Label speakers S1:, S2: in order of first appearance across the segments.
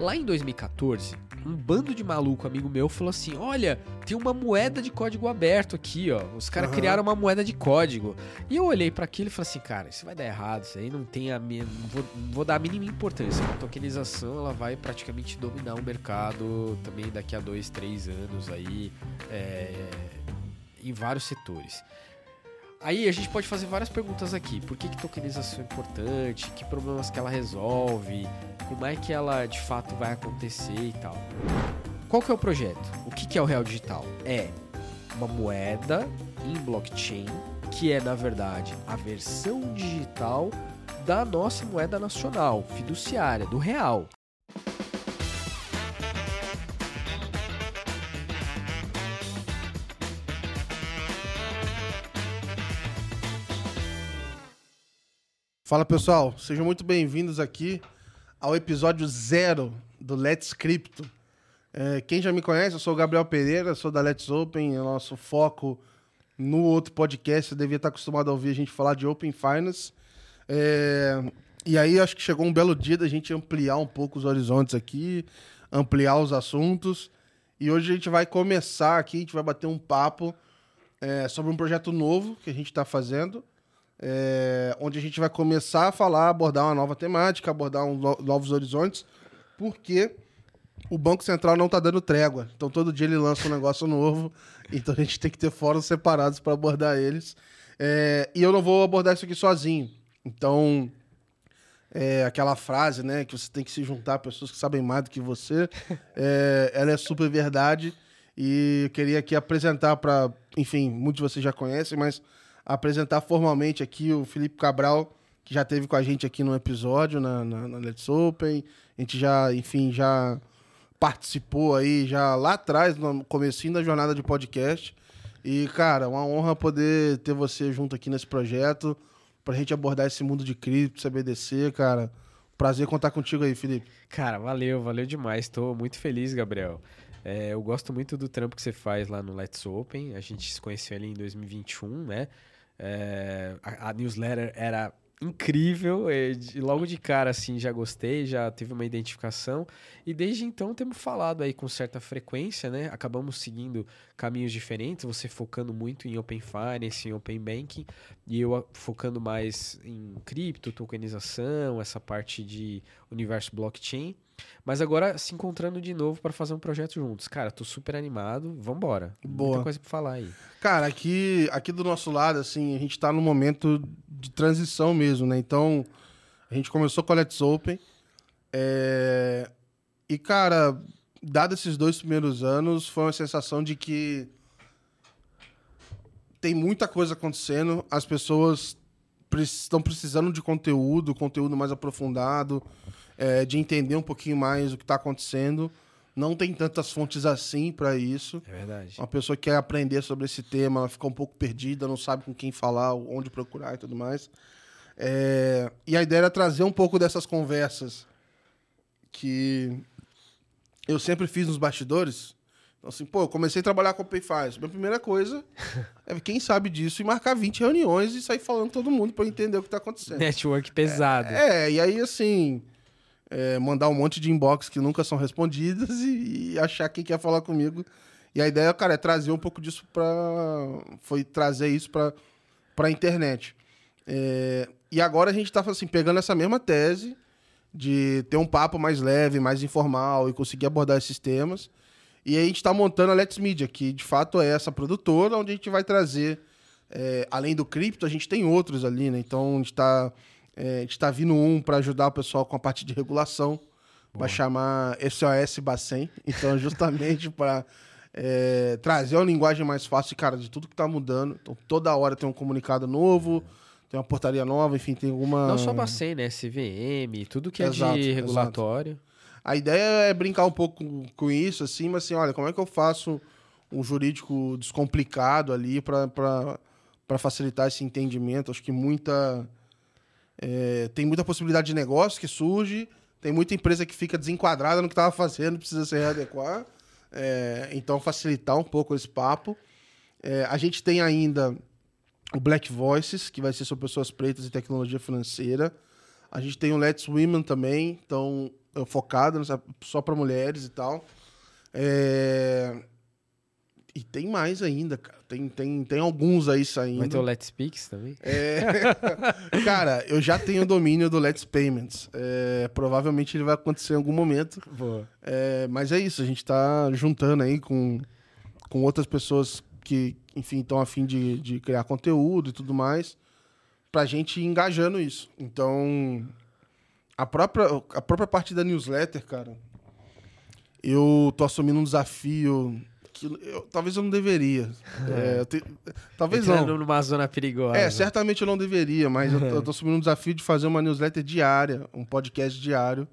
S1: Lá em 2014, um bando de maluco amigo meu falou assim: Olha, tem uma moeda de código aberto aqui, ó. Os caras
S2: Aham.
S1: criaram uma moeda de código. E eu olhei pra aquilo e falei assim: Cara, isso vai dar errado. Isso aí não tem a minha. Não vou, não vou dar a mínima importância. A tokenização ela vai praticamente dominar o mercado também daqui a dois, três anos aí. é, em vários setores. Aí a gente pode fazer várias perguntas aqui. Por que, que tokenização é importante? Que problemas que ela resolve? Como é que ela de fato vai acontecer e tal? Qual que é o projeto? O que, que é o Real Digital? É uma moeda em blockchain que é na verdade a versão digital da nossa moeda nacional, fiduciária, do real.
S2: Fala pessoal, sejam muito bem-vindos aqui ao episódio zero do Let's Crypto. É, quem já me conhece, eu sou o Gabriel Pereira, sou da Let's Open, é o nosso foco no outro podcast, você devia estar acostumado a ouvir a gente falar de Open Finance. É, e aí acho que chegou um belo dia da gente ampliar um pouco os horizontes aqui, ampliar os assuntos. E hoje a gente vai começar aqui, a gente vai bater um papo é, sobre um projeto novo que a gente está fazendo é, onde a gente vai começar a falar, abordar uma nova temática, abordar um no- novos horizontes, porque o Banco Central não está dando trégua. Então todo dia ele lança um negócio novo, então a gente tem que ter fóruns separados para abordar eles. É, e eu não vou abordar isso aqui sozinho. Então, é, aquela frase, né, que você tem que se juntar a pessoas que sabem mais do que você, é, ela é super verdade. E eu queria aqui apresentar para, enfim, muitos de vocês já conhecem, mas apresentar formalmente aqui o Felipe Cabral, que já teve com a gente aqui no episódio na, na, na Let's Open. A gente já, enfim, já participou aí já lá atrás, no comecinho da jornada de podcast. E, cara, uma honra poder ter você junto aqui nesse projeto, pra gente abordar esse mundo de cripto, CBDC, cara. Prazer contar contigo aí, Felipe.
S1: Cara, valeu, valeu demais. Tô muito feliz, Gabriel. É, eu gosto muito do trampo que você faz lá no Let's Open. A gente se conheceu ali em 2021, né? É, a, a newsletter era incrível e logo de cara assim já gostei, já teve uma identificação e desde então temos falado aí com certa frequência, né? Acabamos seguindo caminhos diferentes, você focando muito em Open Finance, em Open Banking e eu a- focando mais em cripto, tokenização, essa parte de universo blockchain. Mas agora se encontrando de novo para fazer um projeto juntos. Cara, tô super animado. Vambora.
S2: Boa.
S1: Muita coisa pra falar aí.
S2: Cara, aqui, aqui do nosso lado, assim, a gente tá num momento de transição mesmo, né? Então, a gente começou com a Let's Open. é, E, cara, dado esses dois primeiros anos, foi uma sensação de que tem muita coisa acontecendo, as pessoas estão precisando de conteúdo, conteúdo mais aprofundado, é, de entender um pouquinho mais o que está acontecendo. Não tem tantas fontes assim para isso.
S1: É verdade.
S2: Uma pessoa que quer aprender sobre esse tema, ela fica um pouco perdida, não sabe com quem falar, onde procurar e tudo mais. É, E a ideia era trazer um pouco dessas conversas que eu sempre fiz nos bastidores. Então, assim, pô, eu comecei a trabalhar com o PayFaz. Minha primeira coisa é, quem sabe disso, e marcar 20 reuniões e sair falando todo mundo para entender o que está acontecendo.
S1: Network pesado.
S2: É, e aí assim, é, mandar um monte de inbox que nunca são respondidas e, e achar quem quer falar comigo. E a ideia, cara, é trazer um pouco disso pra. Foi trazer isso pra, pra internet. É, e agora a gente tá assim, pegando essa mesma tese de ter um papo mais leve, mais informal e conseguir abordar esses temas. E a gente está montando a Let's Media, que de fato é essa produtora, onde a gente vai trazer, é, além do cripto, a gente tem outros ali, né? Então a gente está é, a gente tá vindo um para ajudar o pessoal com a parte de regulação, vai chamar SOS Bacen. Então, justamente para trazer uma linguagem mais fácil, cara, de tudo que está mudando. Então, toda hora tem um comunicado novo, tem uma portaria nova, enfim, tem alguma.
S1: Não só Bacen, né? CVM, tudo que é
S2: Exato,
S1: de
S2: exato.
S1: regulatório.
S2: A ideia é brincar um pouco com, com isso, assim, mas assim, olha, como é que eu faço um jurídico descomplicado ali para facilitar esse entendimento? Acho que muita. É, tem muita possibilidade de negócio que surge, tem muita empresa que fica desenquadrada no que estava fazendo, precisa se readequar. É, então, facilitar um pouco esse papo. É, a gente tem ainda o Black Voices, que vai ser sobre pessoas pretas e tecnologia financeira. A gente tem o Let's Women também. Então, nessa- só pra mulheres e tal. É, E tem mais ainda, cara. Tem, tem, tem alguns aí saindo.
S1: Vai ter o Let's Speaks também?
S2: É. Cara, eu já tenho o domínio do Let's Payments. É, provavelmente ele vai acontecer em algum momento.
S1: Boa.
S2: É, mas é isso, a gente tá juntando aí com, com outras pessoas que, enfim, estão a fim de, de criar conteúdo e tudo mais, pra gente ir engajando isso. Então, a própria, a própria parte da newsletter, cara, eu tô assumindo um desafio que eu- talvez eu não deveria. É, eu te- talvez não.
S1: Entrando numa zona perigosa.
S2: É, certamente eu não deveria, mas eu, tô- eu tô assumindo um desafio de fazer uma newsletter diária, um podcast diário,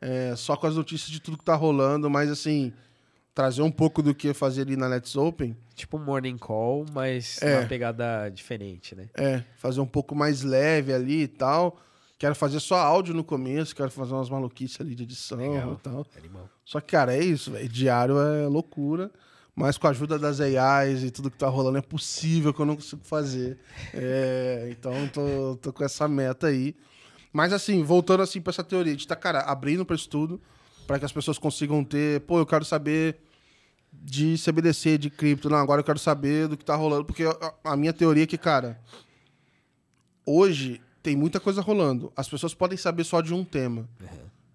S2: é, só com as notícias de tudo que tá rolando, mas assim, trazer um pouco do que eu fazia ali na Let's Open,
S1: Tipo um morning call, mas
S2: É.
S1: uma pegada diferente, né?
S2: é, fazer um pouco mais leve ali e tal. Quero fazer só áudio no começo, quero fazer umas maluquices ali de edição
S1: Legal.
S2: e tal.
S1: Animal.
S2: Só que, cara, é isso, velho. Diário é loucura. Mas com a ajuda das AIs e tudo que tá rolando, é possível que eu não consigo fazer. É, então, tô, tô com essa meta aí. Mas, assim, voltando assim pra essa teoria, gente tá, cara, abrindo pra estudo, para que as pessoas consigam ter. Pô, eu quero saber de CBDC, de cripto. Não, agora eu quero saber do que tá rolando. Porque a, minha teoria é que, cara, hoje tem muita coisa rolando. As pessoas podem saber só de um tema.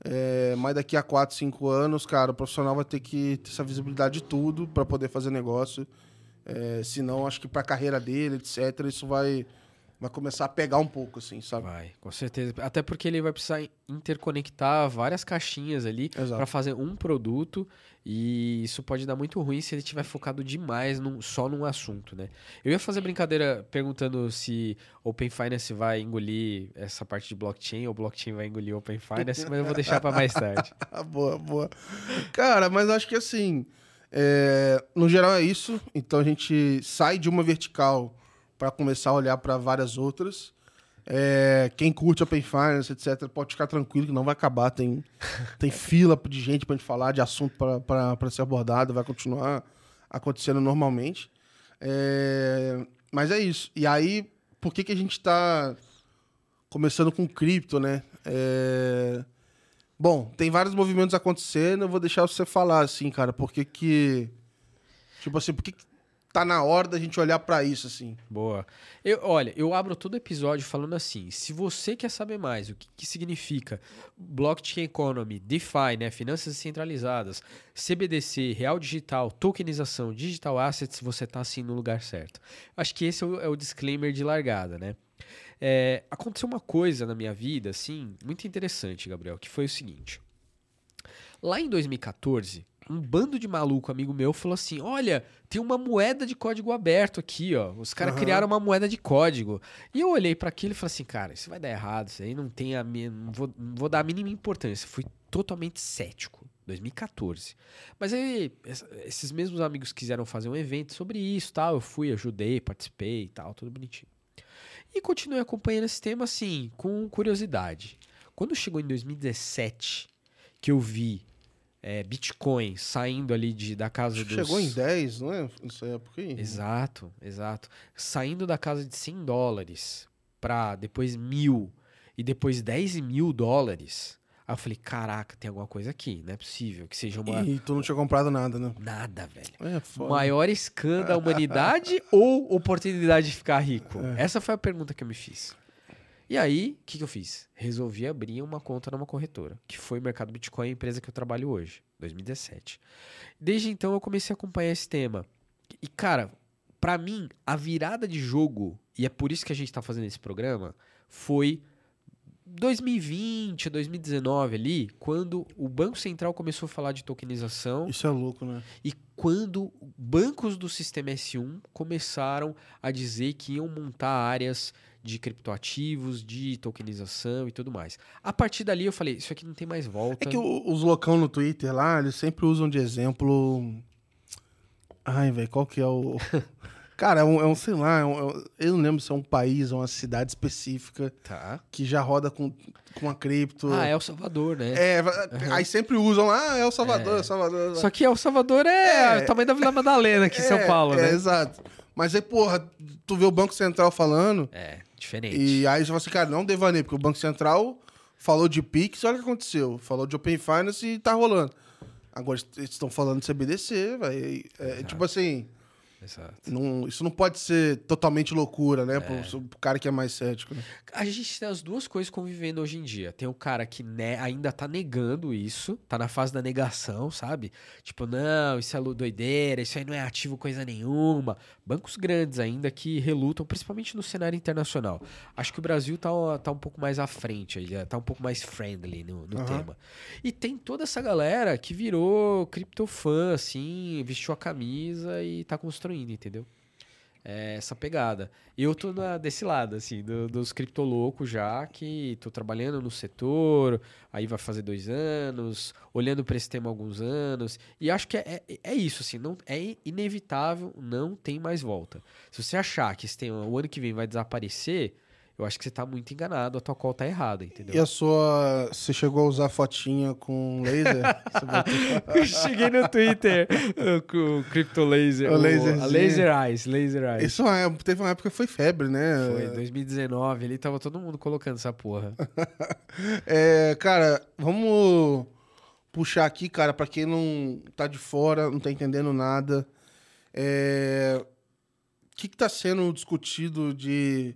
S2: É, mas daqui a 4, 5 anos, cara, o profissional vai ter que ter essa visibilidade de tudo para poder fazer negócio. É, senão, acho que pra carreira dele, etc., isso vai, vai começar a pegar um pouco, assim, sabe?
S1: Vai, com certeza. Até porque ele vai precisar interconectar várias caixinhas ali para fazer um produto e isso pode dar muito ruim se ele tiver focado demais num- só num assunto, né? Eu ia fazer brincadeira perguntando se Open Finance vai engolir essa parte de blockchain ou blockchain vai engolir Open Finance, mas eu vou deixar para mais tarde.
S2: Boa, boa. Cara, mas acho que assim, é, no geral é isso. Então a gente sai de uma vertical para começar a olhar para várias outras. É, quem curte Open Finance, etc., pode ficar tranquilo que não vai acabar. Tem, tem fila de gente para gente falar, de assunto para ser abordado, vai continuar acontecendo normalmente. É, mas é isso. E aí, por que, que a gente está começando com cripto, né? É, Bom, tem vários movimentos acontecendo, eu vou deixar você falar, assim, cara, por que que... Tipo assim, por que que tá na hora da gente olhar pra isso, assim?
S1: Boa. Eu, olha, eu abro todo episódio falando assim: se você quer saber mais o que, que significa blockchain economy, DeFi, né, finanças descentralizadas, CBDC, real digital, tokenização, digital assets, você tá assim no lugar certo. Acho que esse é o, é o disclaimer de largada, né? É, aconteceu uma coisa na minha vida, assim, muito interessante, Gabriel, que foi o seguinte. Lá em 2014, um bando de maluco amigo meu falou assim: Olha, tem uma moeda de código aberto aqui, ó. Os caras
S2: Aham.
S1: criaram uma moeda de código. E eu olhei para aquilo e falei assim: Cara, isso vai dar errado, isso aí não tem a não vou, não vou dar a mínima importância. Fui totalmente cético. 2014. Mas aí, esses mesmos amigos quiseram fazer um evento sobre isso, tal. Eu fui, ajudei, participei e tal, tudo bonitinho. E continuei acompanhando esse tema assim, com curiosidade. Quando chegou em 2017, que eu vi é, Bitcoin saindo ali de, da casa dos...
S2: Chegou em 10, não é? Nessa época aí?
S1: Exato, exato. Saindo da casa de 100 dólares para depois mil e depois 10 mil dólares. Aí eu falei, caraca, tem alguma coisa aqui, não é possível que seja uma...
S2: E tu não tinha comprado nada, né?
S1: Nada, velho.
S2: É, foda.
S1: Maior scan da humanidade ou oportunidade de ficar rico?
S2: É.
S1: Essa foi a pergunta que eu me fiz. E aí, o que, que eu fiz? Resolvi abrir uma conta numa corretora, que foi o Mercado Bitcoin, a empresa que eu trabalho hoje, 2017. Desde então eu comecei a acompanhar esse tema. E, cara, pra mim, a virada de jogo, e é por isso que a gente tá fazendo esse programa, foi 2020, 2019 ali, quando o Banco Central começou a falar de tokenização
S2: Isso é louco, né?
S1: e quando bancos do sistema S1 começaram a dizer que iam montar áreas de criptoativos, de tokenização e tudo mais. A partir dali eu falei, isso aqui não tem mais volta.
S2: É que os loucão no Twitter lá, eles sempre usam de exemplo... Ai, velho, qual que é o... Cara, é um, é um, sei lá, é um- é eu não lembro se é um país ou uma cidade específica
S1: Tá.
S2: que já roda com, com a cripto.
S1: Ah, é El Salvador, né?
S2: É, aí sempre usam, ah, é o Salvador,
S1: É.
S2: é o Salvador.
S1: Só que El Salvador é,
S2: É.
S1: o tamanho da Vila Madalena aqui em São
S2: É,
S1: Paulo,
S2: é,
S1: né?
S2: exato. Mas aí, porra, tu vê o Banco Central falando,
S1: É, diferente.
S2: e aí você fala assim, cara, não devaneio, porque o Banco Central Falou de Pix, olha o que aconteceu. Falou de Open Finance e tá rolando. Agora eles estão falando de CBDC, velho. É, tipo assim,
S1: Exato.
S2: não- isso não pode ser totalmente loucura, né? Pro, pro cara que é mais cético. Né?
S1: A gente tem as duas coisas convivendo hoje em dia. Tem o cara que ne- ainda tá negando isso, tá na fase da negação, sabe? Tipo, não, isso é doideira, isso aí não é ativo coisa nenhuma. Bancos grandes ainda que relutam, principalmente no cenário internacional. Acho que o Brasil tá, tá um pouco mais à frente, aí, tá um pouco mais friendly no, no
S2: Aham.
S1: tema. E tem toda essa galera que virou criptofã, assim, vestiu a camisa e tá construindo, entendeu? É essa pegada. Eu tô na- desse lado, assim, do- dos criptoloucos já, que tô trabalhando no setor, aí vai fazer dois anos, olhando para esse tema há alguns anos, e acho que é, é, é isso, assim, não, é inevitável, não tem mais volta. Se você achar que esse tema, o ano que vem vai desaparecer, eu acho que você tá muito enganado, a tua call tá errada, entendeu?
S2: E a sua. Você chegou a usar fotinha com laser?
S1: Eu cheguei no Twitter com o Crypto Laser.
S2: O
S1: o-
S2: laserzinho.
S1: a Laser Eyes, Laser Eyes.
S2: Isso é teve uma época que foi febre, né?
S1: Foi 2019, ali tava todo mundo colocando essa porra.
S2: É, cara, vamos puxar aqui, cara, pra quem não tá de fora, não tá entendendo nada. É, O que, que tá sendo discutido de.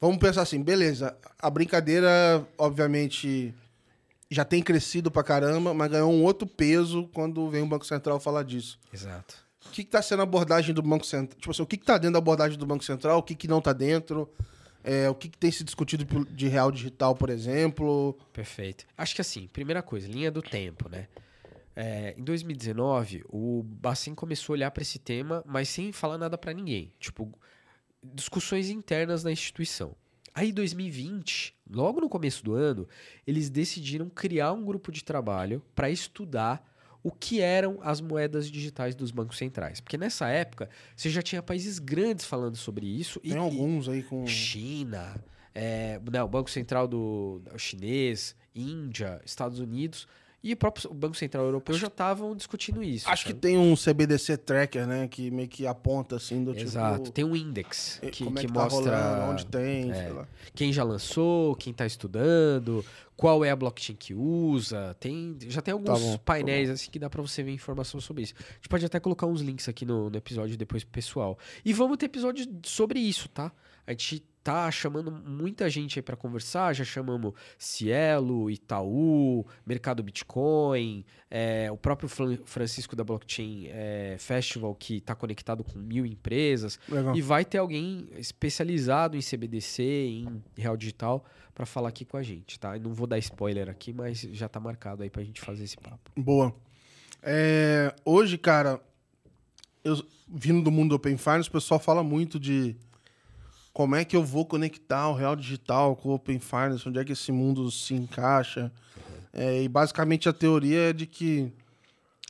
S2: Vamos pensar assim, beleza. A brincadeira, obviamente, já tem crescido pra caramba, mas ganhou um outro peso quando vem o Banco Central falar disso.
S1: Exato.
S2: O que, que tá sendo a abordagem do Banco Central? Tipo assim, o que, que tá dentro da abordagem do Banco Central, o que, que não tá dentro? É, o que, que tem se discutido de real digital, por exemplo?
S1: Perfeito. Acho que assim, primeira coisa, linha do tempo, né? É, em 2019, o Bacen começou a olhar para esse tema, mas sem falar nada para ninguém. Tipo, discussões internas na instituição. Aí, em 2020, logo no começo do ano, eles decidiram criar um grupo de trabalho para estudar o que eram as moedas digitais dos bancos centrais. Porque nessa época, você já tinha países grandes falando sobre isso.
S2: Tem
S1: e,
S2: alguns aí com.
S1: China, é, não, o Banco Central do, do chinês, Índia, Estados Unidos e o próprio Banco Central Europeu já estavam discutindo isso.
S2: Acho que
S1: sabe?
S2: tem um CBDC tracker, né? Que meio que aponta assim do
S1: Exato.
S2: tipo.
S1: Tem um index que,
S2: é
S1: que
S2: que, tá
S1: mostra
S2: rolando, onde tem,
S1: é,
S2: sei lá.
S1: quem já lançou, quem está estudando, qual é a blockchain que usa. Tem, já tem alguns
S2: bom, tá
S1: painéis assim que dá para você ver informação sobre isso. A gente pode até colocar uns links aqui no, no episódio depois pessoal. E vamos ter episódio sobre isso, tá? A gente tá chamando muita gente aí para conversar, já chamamos Cielo, Itaú, Mercado Bitcoin, é, o próprio Fran- Francisco da Blockchain é, Festival, que está conectado com mil empresas.
S2: Legal.
S1: E vai ter alguém especializado em CBDC, em real digital, para falar aqui com a gente, tá? Eu não vou dar spoiler aqui, mas já tá marcado aí pra gente fazer esse papo.
S2: Boa. É, hoje, cara, eu vindo do mundo do Open Finance, o pessoal fala muito de como é que eu vou conectar o real digital com o Open Finance, onde é que esse mundo se encaixa. É, e basicamente a teoria é de que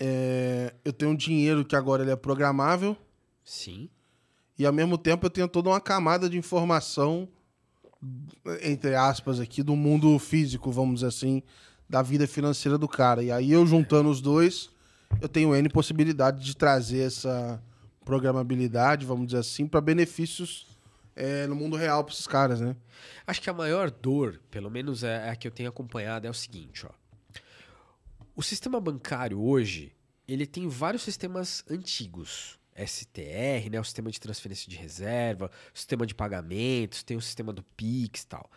S2: é, eu tenho um dinheiro que agora ele é programável
S1: Sim,
S2: e ao mesmo tempo eu tenho toda uma camada de informação, entre aspas, aqui, do mundo físico, vamos dizer assim, da vida financeira do cara. E aí eu juntando os dois, eu tenho N possibilidade de trazer essa programabilidade, vamos dizer assim, para benefícios é, no mundo real para esses caras, né?
S1: Acho que a maior dor, pelo menos é a que eu tenho acompanhado, é o seguinte, ó. O sistema bancário hoje, ele tem vários sistemas antigos. STR, né, o sistema de transferência de reserva, o sistema de pagamentos, tem o sistema do Pix e tal.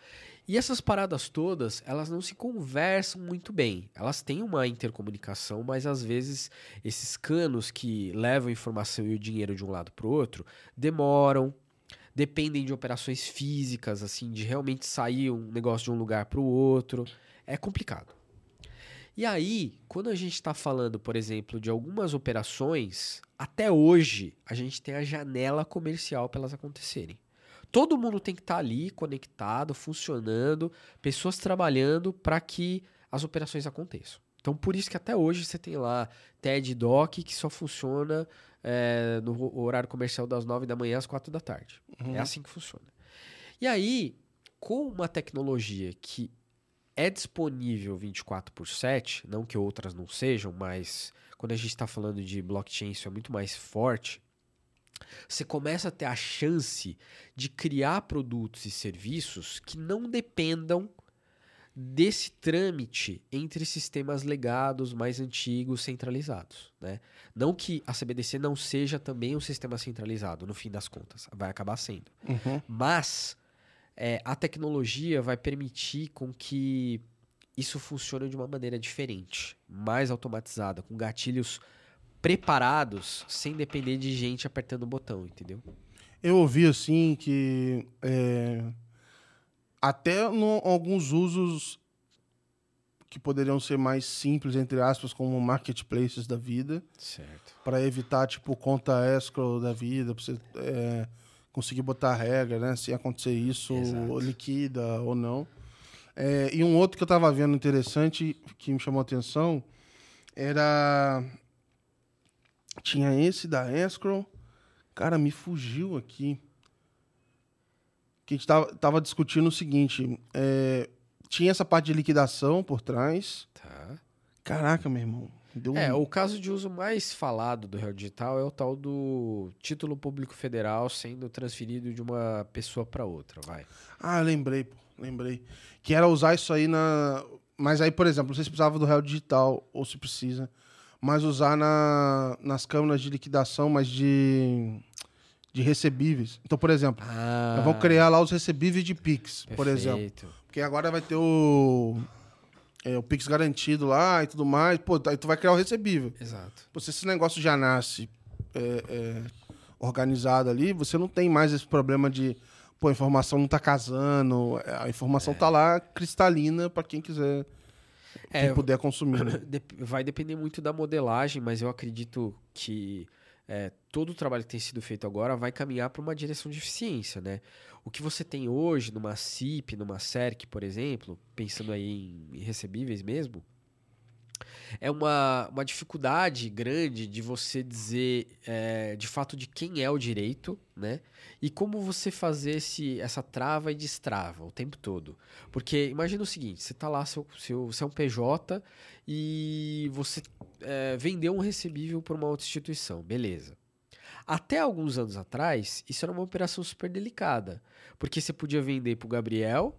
S1: E essas paradas todas, elas não se conversam muito bem. Elas têm uma intercomunicação, mas às vezes esses canos que levam a informação e o dinheiro de um lado para o outro demoram, dependem de operações físicas, assim, de realmente sair um negócio de um lugar para o outro. É complicado. E aí, quando a gente está falando, por exemplo, de algumas operações, até hoje a gente tem a janela comercial para elas acontecerem. Todo mundo tem que estar ali conectado, funcionando, pessoas trabalhando para que as operações aconteçam. Então, por isso que até hoje você tem lá TED Doc que só funciona é, no horário comercial das 9 da manhã às 4 da tarde. É assim que funciona. E aí, com uma tecnologia que é disponível 24 por 7, não que outras não sejam, mas quando a gente está falando de blockchain, isso é muito mais forte. Você começa a ter a chance de criar produtos e serviços que não dependam desse trâmite entre sistemas legados mais antigos centralizados, né? Não que a CBDC não seja também um sistema centralizado, no fim das contas, vai acabar sendo.
S2: Uhum.
S1: Mas é, a tecnologia vai permitir com que isso funcione de uma maneira diferente, mais automatizada, com gatilhos preparados, sem depender de gente apertando o botão, entendeu?
S2: Eu ouvi assim que é, até no, alguns usos que poderiam ser mais simples, entre aspas, como marketplaces da vida,
S1: Certo.
S2: para evitar, tipo, conta escrow da vida, pra você é, conseguir botar regra, né? Se acontecer isso,
S1: Exato.
S2: liquida ou não. É, e um outro que eu tava vendo interessante, que me chamou a atenção, era... Tinha esse da escrow. Cara, me fugiu aqui. Que a gente tava, tava discutindo o seguinte, é, tinha essa parte de liquidação por trás.
S1: Tá.
S2: Caraca, meu irmão.
S1: É, o caso de uso mais falado do Real Digital é o tal do título público federal sendo transferido de uma pessoa para outra, vai.
S2: Ah, lembrei, pô, lembrei. Que era usar isso aí na. Mas aí, por exemplo, não sei se precisava do real digital ou se precisa, mas usar na... nas câmeras de liquidação, mas de. De recebíveis. Então, por exemplo,
S1: Ah,
S2: vão criar lá os recebíveis de Pix, por exemplo.
S1: perfeito.
S2: Porque agora vai ter o. é, o Pix garantido lá e tudo mais. Pô, aí tu vai criar o recebível.
S1: Exato.
S2: Pô, se esse negócio já nasce é, é, organizado ali, você não tem mais esse problema de, pô, a informação não tá casando, a informação tá lá cristalina para quem quiser,
S1: É,
S2: quem puder consumir. né?
S1: Vai depender muito da modelagem, mas eu acredito que é, todo o trabalho que tem sido feito agora vai caminhar para uma direção de eficiência, né? O que você tem hoje numa CIP, numa CERC, por exemplo, pensando aí em, recebíveis mesmo, é uma, uma dificuldade grande de você dizer é, de fato de quem é o direito, né? E como você fazer esse, essa trava e destrava o tempo todo. Porque imagina o seguinte: você tá lá, seu, seu, você é um PJ e você é, vendeu um recebível para uma outra instituição, beleza. Até alguns anos atrás, isso era uma operação super delicada. Porque você podia vender para o Gabriel,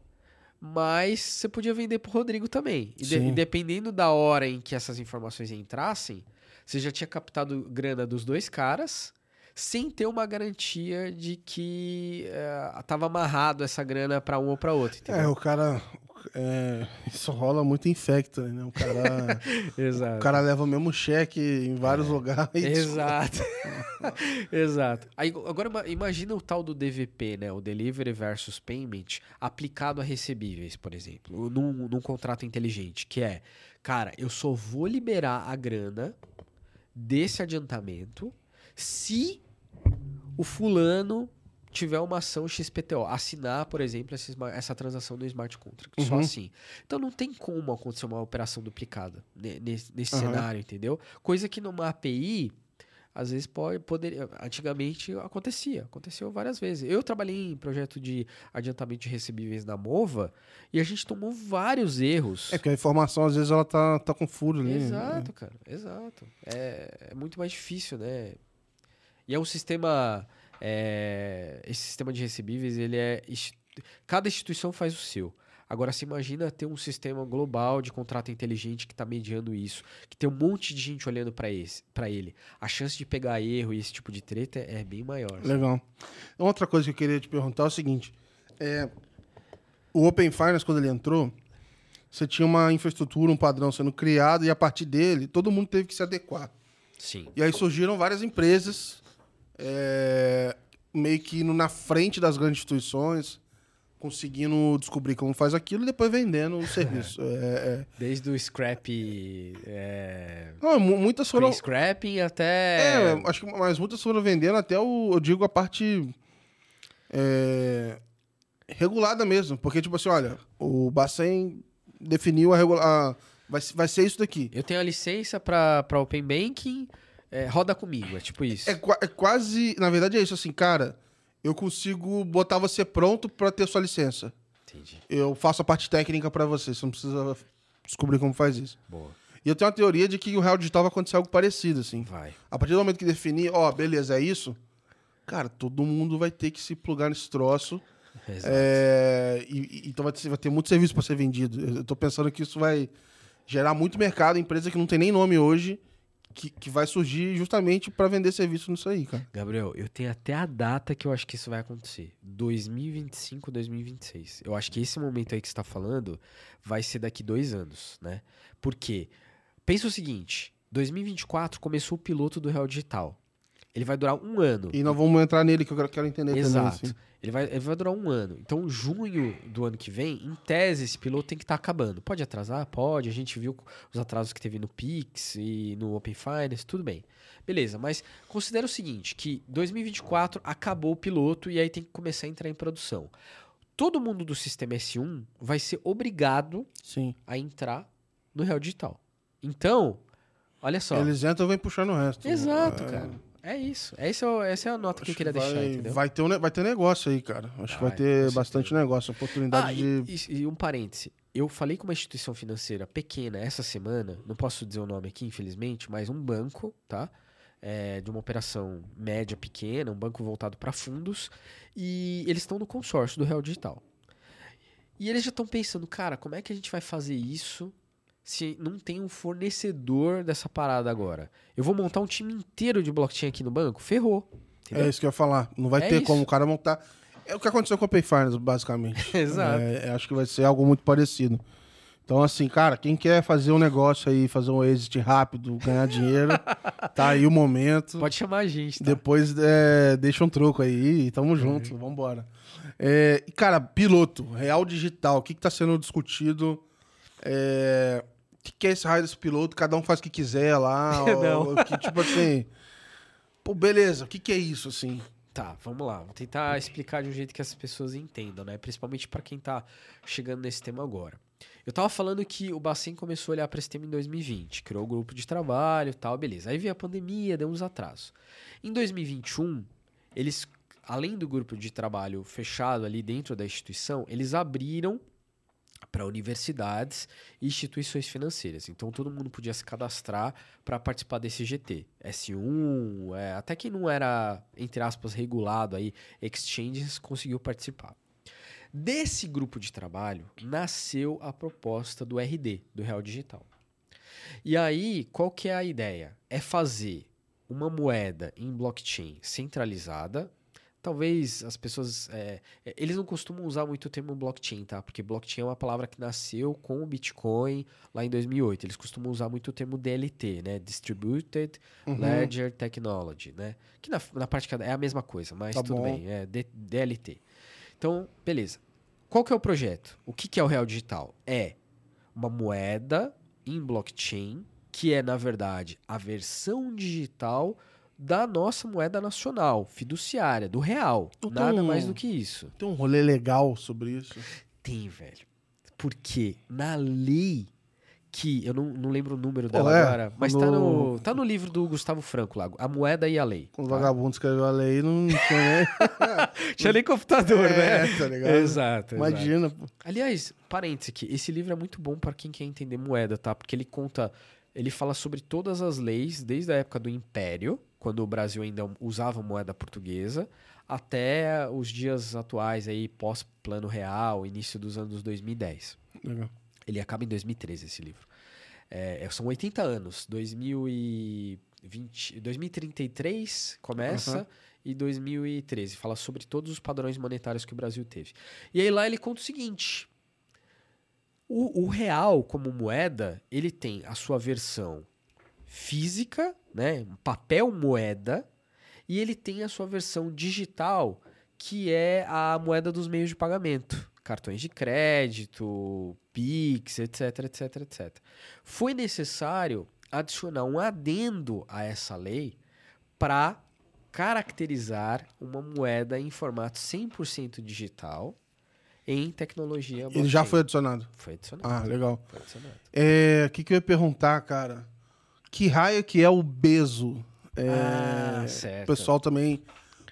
S1: mas você podia vender para o Rodrigo também. E, de- e dependendo da hora em que essas informações entrassem, você já tinha captado grana dos dois caras, sem ter uma garantia de que estava amarrado essa grana para um ou para outro.
S2: É,
S1: Entendeu?
S2: o cara. É, isso rola muito infecto, né? O cara, o cara leva o mesmo cheque em vários lugares.
S1: Exato. Exato. Aí, agora ima- imagina o tal do DVP, né? O Delivery versus Payment, aplicado a recebíveis, por exemplo, num, num contrato inteligente, que é, cara, eu só vou liberar a grana desse adiantamento se o fulano tiver uma ação XPTO, assinar, por exemplo, essa, essa transação do smart contract, só
S2: Uhum.
S1: assim. Então não tem como acontecer uma operação duplicada ne- nesse, nesse
S2: Aham.
S1: cenário, entendeu? Coisa que numa API às vezes pode poder antigamente acontecia aconteceu várias vezes eu trabalhei em projeto de adiantamento de recebíveis na Mova e a gente tomou vários erros
S2: É porque a informação, às vezes, ela tá, tá com furo ali. né?
S1: exato cara exato é, é muito mais difícil né e é um sistema é, esse sistema de recebíveis ele é cada instituição faz o seu Agora, se imagina ter um sistema global de contrato inteligente que está mediando isso, que tem um monte de gente olhando para ele. A chance de pegar erro e esse tipo de treta é bem maior.
S2: Legal. Outra coisa que eu queria te perguntar é o seguinte: é, o Open Finance, quando ele entrou, você tinha uma infraestrutura, um padrão sendo criado, e a partir dele, todo mundo teve que se adequar.
S1: Sim.
S2: E aí surgiram várias empresas, é, meio que indo na frente das grandes instituições, conseguindo descobrir como faz aquilo e depois vendendo o serviço. É, é.
S1: Desde o scrap. É,
S2: Não, mu- muitas foram.
S1: scrapping
S2: É,
S1: até.
S2: acho que mas muitas foram vendendo até o, eu digo, a parte é, regulada mesmo. Porque, tipo assim, olha, o Bacen definiu a regular. Vai, vai ser isso daqui.
S1: Eu tenho a licença para Open Banking, é, roda comigo, é tipo isso.
S2: É, é quase. Na verdade, é isso, assim, cara. Eu consigo botar você pronto pra ter sua licença.
S1: Entendi.
S2: Eu faço a parte técnica pra você. Você não precisa descobrir como faz isso.
S1: Boa.
S2: E eu tenho uma teoria de que o Real Digital vai acontecer algo parecido, assim.
S1: Vai.
S2: A partir do momento que definir, ó, beleza, é isso, cara, todo mundo vai ter que se plugar nesse troço
S1: Exato.
S2: É, e- e- então vai ter, vai ter muito serviço para ser vendido. Eu tô pensando que isso vai gerar muito mercado, empresa que não tem nem nome hoje, que, que vai surgir justamente para vender serviço nisso aí, cara.
S1: Gabriel, eu tenho até a data que eu acho que isso vai acontecer. 2025, 2026. Eu acho que esse momento aí que você está falando vai ser daqui dois anos, né? Por quê? Pensa o seguinte: 2024 começou o piloto do Real Digital. Ele vai durar um ano.
S2: E nós vamos entrar nele que eu quero- entender
S1: Exato.
S2: também. Assim.
S1: Ele vai, ele vai durar um ano. Então, junho do ano que vem, em tese, esse piloto tem que estar acabando. Pode atrasar? Pode. A gente viu os atrasos que teve no Pix e no Open Finance, tudo bem. Beleza, mas considera o seguinte, que 2024 acabou o piloto e aí tem que começar a entrar em produção. Todo mundo do sistema S1 vai ser obrigado
S2: Sim.
S1: a entrar no Real Digital. Então, olha só.
S2: Eles entram e vem puxando o resto.
S1: Exato,
S2: É,
S1: cara. É isso. Essa é, essa é a nota que eu queria
S2: vai,
S1: deixar, entendeu?
S2: Vai ter, um, vai ter negócio aí, cara. Acho que vai
S1: Vai,
S2: ter bastante
S1: certeza.
S2: negócio, oportunidade
S1: Ah,
S2: de.
S1: e, e- e um parêntese. Eu falei com uma instituição financeira pequena essa semana, não posso dizer o nome aqui, infelizmente, mas um banco, tá? É, de uma operação média pequena, um banco voltado para fundos, e eles estão no consórcio do Real Digital. E eles já estão pensando, cara, como é que a gente vai fazer isso se não tem um fornecedor dessa parada agora? Eu vou montar um time inteiro de blockchain aqui no banco? Ferrou. Entendeu?
S2: É isso que eu ia falar. Não vai
S1: É
S2: ter
S1: isso.
S2: como o cara montar. É o que aconteceu com o Payfinance, basicamente.
S1: Exato.
S2: É, acho que vai ser algo muito parecido. Então, assim, cara, quem quer fazer um negócio aí, fazer um exit rápido, ganhar dinheiro, tá aí o momento.
S1: Pode chamar a gente, tá?
S2: Depois é, deixa um troco aí e tamo junto, vambora. É, e, cara, piloto, real digital, o que, que tá sendo discutido? É, que, que é esse raio desse piloto? Cada um faz o que quiser lá.
S1: Não.
S2: ou que, tipo assim. Pô, beleza, o que, que é isso, assim?
S1: Tá, vamos lá. Vou tentar explicar de um jeito que as pessoas entendam, né? Principalmente para quem tá chegando nesse tema agora. Eu tava falando que o Bacen começou a olhar para esse tema em 2020, criou o grupo de trabalho e tal, beleza. Aí veio a pandemia, deu uns atrasos. Em 2021, eles, além do grupo de trabalho fechado ali dentro da instituição, eles abriram para universidades e instituições financeiras. Então todo mundo podia se cadastrar para participar desse GT. S1, é, até quem não era, entre aspas, regulado aí, exchanges, conseguiu participar. Desse grupo de trabalho nasceu a proposta do RD, do Real Digital. E aí, qual que é a ideia? É fazer uma moeda em blockchain centralizada. Talvez as pessoas. é, é, eles não costumam usar muito o termo blockchain, tá? Porque blockchain é uma palavra que nasceu com o Bitcoin lá em 2008. Eles costumam usar muito o termo DLT, né? Distributed
S2: Uhum.
S1: Ledger Technology, né? Que na, na prática é a mesma coisa, mas
S2: Tá
S1: tudo
S2: bom.
S1: bem, é D- DLT. Então, beleza. Qual que é o projeto? O que, que é o Real Digital? É uma moeda em blockchain, que é, na verdade, a versão digital da nossa moeda nacional, fiduciária, do real.
S2: Então-
S1: Nada mais do que isso.
S2: Tem um rolê legal sobre isso.
S1: Tem, velho. Porque na lei que, eu não, não lembro o número dela
S2: é,
S1: agora, mas tá,
S2: no-
S1: no, tá no livro do Gustavo Franco lá, A Moeda e a Lei.
S2: Quando o
S1: tá?
S2: vagabundo escreveu a lei, não tinha nem.
S1: Tinha nem computador,
S2: É,
S1: né?
S2: tá ligado?
S1: Exato, exato.
S2: Imagina, pô.
S1: Aliás, parênteses aqui, esse livro é muito bom para quem quer entender moeda, tá? Porque ele conta, ele fala sobre todas as leis, desde a época do Império, quando o Brasil ainda usava moeda portuguesa, até os dias atuais aí, pós-plano real, início dos anos 2010.
S2: Legal.
S1: Ele acaba em 2013, esse livro. É, são 80 anos. 2020, 2033 começa
S2: Aham.
S1: e 2013. Fala sobre todos os padrões monetários que o Brasil teve. E aí lá ele conta o seguinte. O, o real como moeda, ele tem a sua versão física, né, papel moeda, e ele tem a sua versão digital, que é a moeda dos meios de pagamento, cartões de crédito, Pix, etc, etc, etc. Foi necessário adicionar um adendo a essa lei para caracterizar uma moeda em formato 100% digital em tecnologia
S2: Ele já
S1: blockchain.
S2: foi adicionado.
S1: Foi adicionado.
S2: Ah, legal. É, O que, que eu ia perguntar, cara? Que raio que é o Bezo? É,
S1: Ah, certo.
S2: O pessoal também.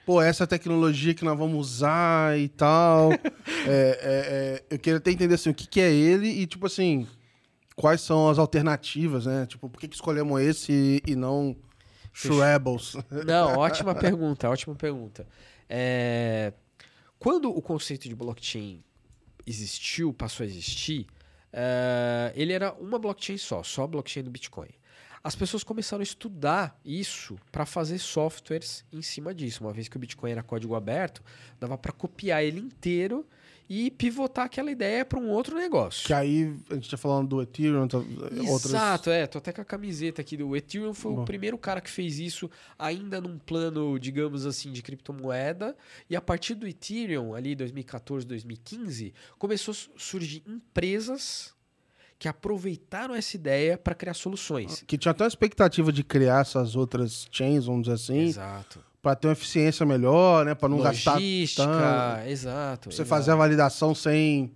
S2: Pô, essa tecnologia que nós vamos usar e tal. É, é, é, eu queria até entender assim, o que, que é ele e, tipo assim, quais são as alternativas, né? Tipo, por que, que escolhemos esse e não Shrebles?
S1: Não, ótima pergunta, ótima pergunta. É, quando o conceito de blockchain existiu, passou a existir, eh, ele era uma blockchain só, só a blockchain do Bitcoin. As pessoas começaram a estudar isso para fazer softwares em cima disso. Uma vez que o Bitcoin era código aberto, dava para copiar ele inteiro e pivotar aquela ideia para um outro negócio.
S2: Que aí a gente tá falando do Ethereum, tá- outras.
S1: Exato, é. Tô até com a camiseta aqui do Ethereum. Foi
S2: Bom.
S1: o primeiro cara que fez isso ainda num plano, digamos assim, de criptomoeda. E a partir do Ethereum, ali 2014, 2015, começou a su- surgir empresas que aproveitaram essa ideia para criar soluções.
S2: Que tinha até uma expectativa de criar essas outras chains, vamos dizer assim,
S1: Exato.
S2: para ter uma eficiência melhor, né? Para não gastar
S1: Logística,
S2: tanto.
S1: exato.
S2: Pra você
S1: exato.
S2: fazer a validação sem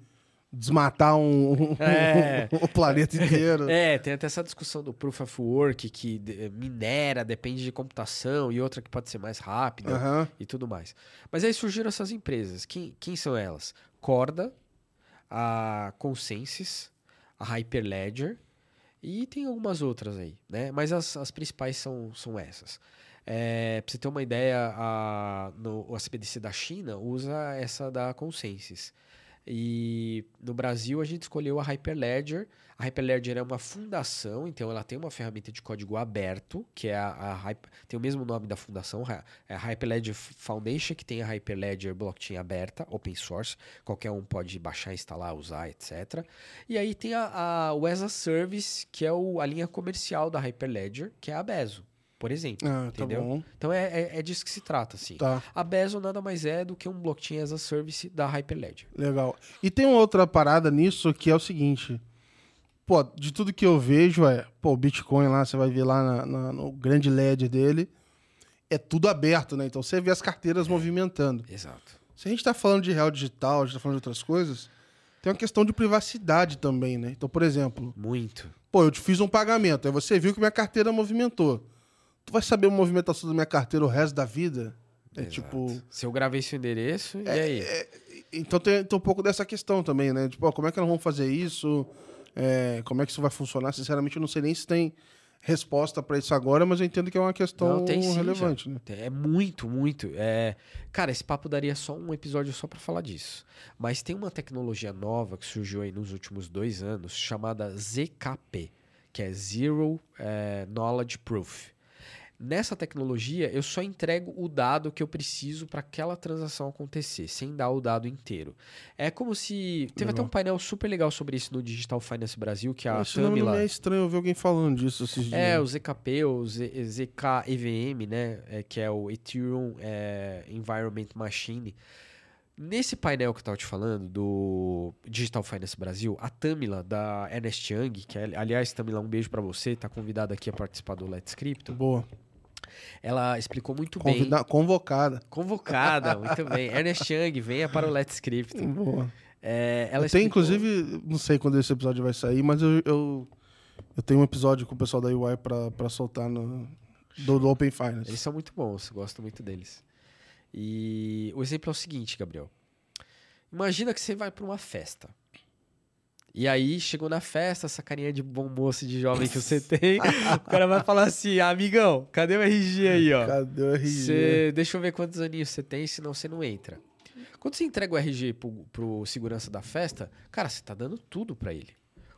S2: desmatar um,
S1: É.
S2: o planeta inteiro.
S1: É, tem até essa discussão do Proof of Work, que de- minera, depende de computação, e outra que pode ser mais rápida. E tudo mais. Mas aí surgiram essas empresas. Quem, quem são elas? Corda, a Consensus, a Hyperledger e tem algumas outras aí, né? Mas as, as principais são, são essas. É, pra você ter uma ideia, a, no, o SPDC da China usa essa da Consensus. E no Brasil a gente escolheu a Hyperledger. A Hyperledger é uma fundação, então ela tem uma ferramenta de código aberto, que é a, a tem o mesmo nome da fundação, é a Hyperledger Foundation, que tem a Hyperledger Blockchain aberta, open source, qualquer um pode baixar, instalar, usar, etc. E aí tem a, a Service, que é o- a linha comercial da Hyperledger, que é a Bezo, por exemplo.
S2: Ah, tá
S1: Entendeu?
S2: bom.
S1: Então é, é, é disso que se trata, assim.
S2: Tá,
S1: A Bezo nada mais é do que um blockchain as a service da Hyperledger.
S2: legal. E tem uma outra parada nisso que é o seguinte. Pô, de tudo que eu vejo é, pô, o Bitcoin lá, você vai ver lá na- na- no grande LED dele, é tudo aberto, né? Então você vê as carteiras movimentando.
S1: Exato.
S2: Se a gente tá falando de real digital, a gente tá falando de outras coisas, tem uma questão de privacidade também, né? Então, por exemplo,
S1: Muito.
S2: pô, eu te fiz um pagamento, aí você viu que minha carteira movimentou. Tu vai saber a movimentação da minha carteira o resto da vida? É
S1: Exato.
S2: tipo.
S1: Se eu gravei seu endereço, e aí?
S2: Então tem, tem um pouco dessa questão também, né? Tipo, ó, como é que nós vamos fazer isso? É, como é que isso vai funcionar? Sinceramente, eu não sei nem se tem resposta pra isso agora, mas eu entendo que é uma questão
S1: Não, tem sim,
S2: relevante, né?
S1: É muito, muito. É... Cara, esse papo daria só um episódio só pra falar disso. Mas tem uma tecnologia nova que surgiu aí nos últimos dois anos, chamada ZKP, que é Zero eh, Knowledge Proof. Nessa tecnologia, eu só entrego o dado que eu preciso para aquela transação acontecer, sem dar o dado inteiro. É como se. Teve até
S2: Legal.
S1: um painel super legal sobre isso no Digital Finance Brasil, que a
S2: Esse nome não
S1: Tamila.
S2: é estranho eu ver alguém falando disso esses dias.
S1: É, o ZKP, o ZK-EVM, né? é, que é o Ethereum é, Environment Machine. Nesse painel que eu tava te falando, do Digital Finance Brasil, a Tamila, da Ernest Young, que é, aliás, Tamila, um beijo pra você, tá convidada aqui a participar do Let's Crypto,
S2: Boa.
S1: Ela explicou muito bem.
S2: Convida... Convocada.
S1: Convocada, muito bem. Ernest Young, venha para o Let's Crypto.
S2: Boa.
S1: É, ela
S2: Tem,
S1: explicou-
S2: inclusive, não sei quando esse episódio vai sair, mas eu, eu, eu tenho um episódio com o pessoal da UI pra soltar no, do, do Open Finance.
S1: Eles são muito bons, gosto muito deles. E o exemplo é o seguinte, Gabriel. Imagina que você vai para uma festa. E aí, chegou na festa, essa carinha de bom moço, de jovem que você tem, o cara vai falar assim, amigão, cadê o RG aí, ó?
S2: Cadê o RG?
S1: Você, deixa eu ver quantos aninhos você tem, senão você não entra. Quando você entrega o RG pro, pro segurança da festa, cara, você tá dando tudo pra ele.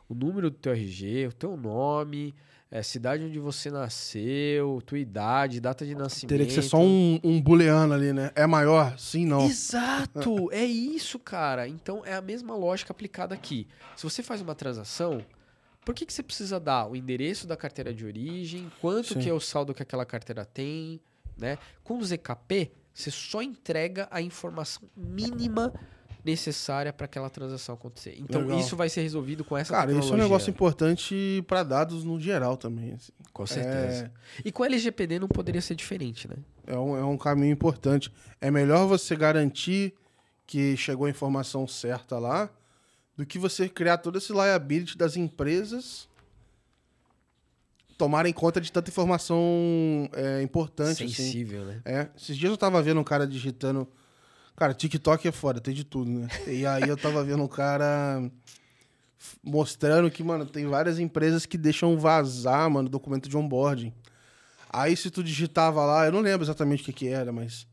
S1: O número do teu RG, o teu nome, é, cidade onde você nasceu, tua idade, data de nascimento.
S2: Teria que ser só um, um booleano ali, né? É maior? Sim, não.
S1: Exato! é isso, cara. Então é a mesma lógica aplicada aqui. Se você faz uma transação, por que, que você precisa dar o endereço da carteira de origem, quanto
S2: Sim.
S1: que é o saldo que aquela carteira tem, né? Com o ZKP, você só entrega a informação mínima necessária para aquela transação acontecer. Então
S2: Legal.
S1: isso vai ser resolvido com essa
S2: Cara,
S1: tecnologia.
S2: isso é um negócio importante pra dados no geral também. assim.
S1: Com certeza. E com LGPD não poderia ser diferente, né?
S2: É um, é um caminho importante. É melhor você garantir que chegou a informação certa lá do que você criar todo esse liability das empresas tomarem conta de tanta informação é, importante. assim.
S1: Sensível, né?
S2: É, esses dias eu tava vendo um cara digitando. Cara, TikTok é foda, tem de tudo, né? E aí eu tava vendo um cara mostrando que, mano, tem várias empresas que deixam vazar, mano, documento de onboarding. Aí se tu digitava lá, eu não lembro exatamente o que que era, mas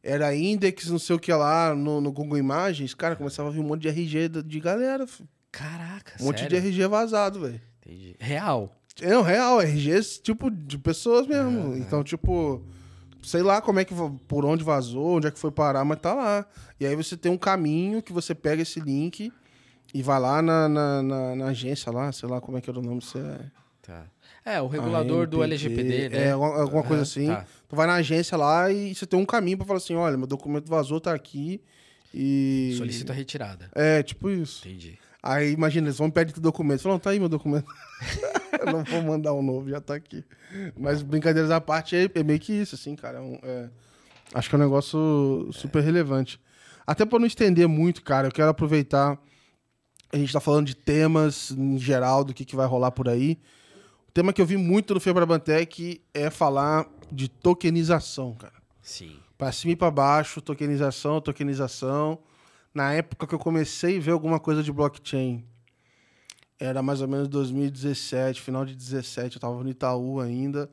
S2: era index, não sei o que lá, no, no Google Imagens, cara, começava a vir um monte de RG de, galera. filho.
S1: Caraca,
S2: Um monte
S1: sério?
S2: de RG vazado, velho.
S1: Entendi. Real.
S2: É, Não, real, RGs, tipo, de pessoas mesmo. Então, tipo, sei lá como é que, por onde vazou, onde é que foi parar, mas tá lá. E aí você tem um caminho que você pega esse link e vai lá na, na, na- na agência lá, sei lá como é que era o nome, se é...
S1: Tá. É, o regulador do LGPD, né?
S2: É, alguma, coisa assim.
S1: tá.
S2: Tu vai na agência lá e você tem um caminho pra falar assim, olha, meu documento vazou, tá aqui e...
S1: Solicita a retirada.
S2: É, tipo isso.
S1: Entendi.
S2: Aí, imagina, eles vão pedir teu documento. Você fala, não, tá aí meu documento. Eu não vou mandar um novo, já tá aqui. Mas brincadeiras à parte, é, é meio que isso, assim, cara. É um- é- acho que é um negócio super relevante. Até pra não estender muito, cara, eu quero aproveitar. A gente tá falando de temas em geral, do que, que vai rolar por aí. O tema que eu vi muito no Febrabantec é falar de tokenização, cara.
S1: Sim.
S2: Pra cima e pra baixo, tokenização, tokenização. Na época que eu comecei a ver alguma coisa de blockchain, era mais ou menos 2017, final de 17, eu tava no Itaú ainda.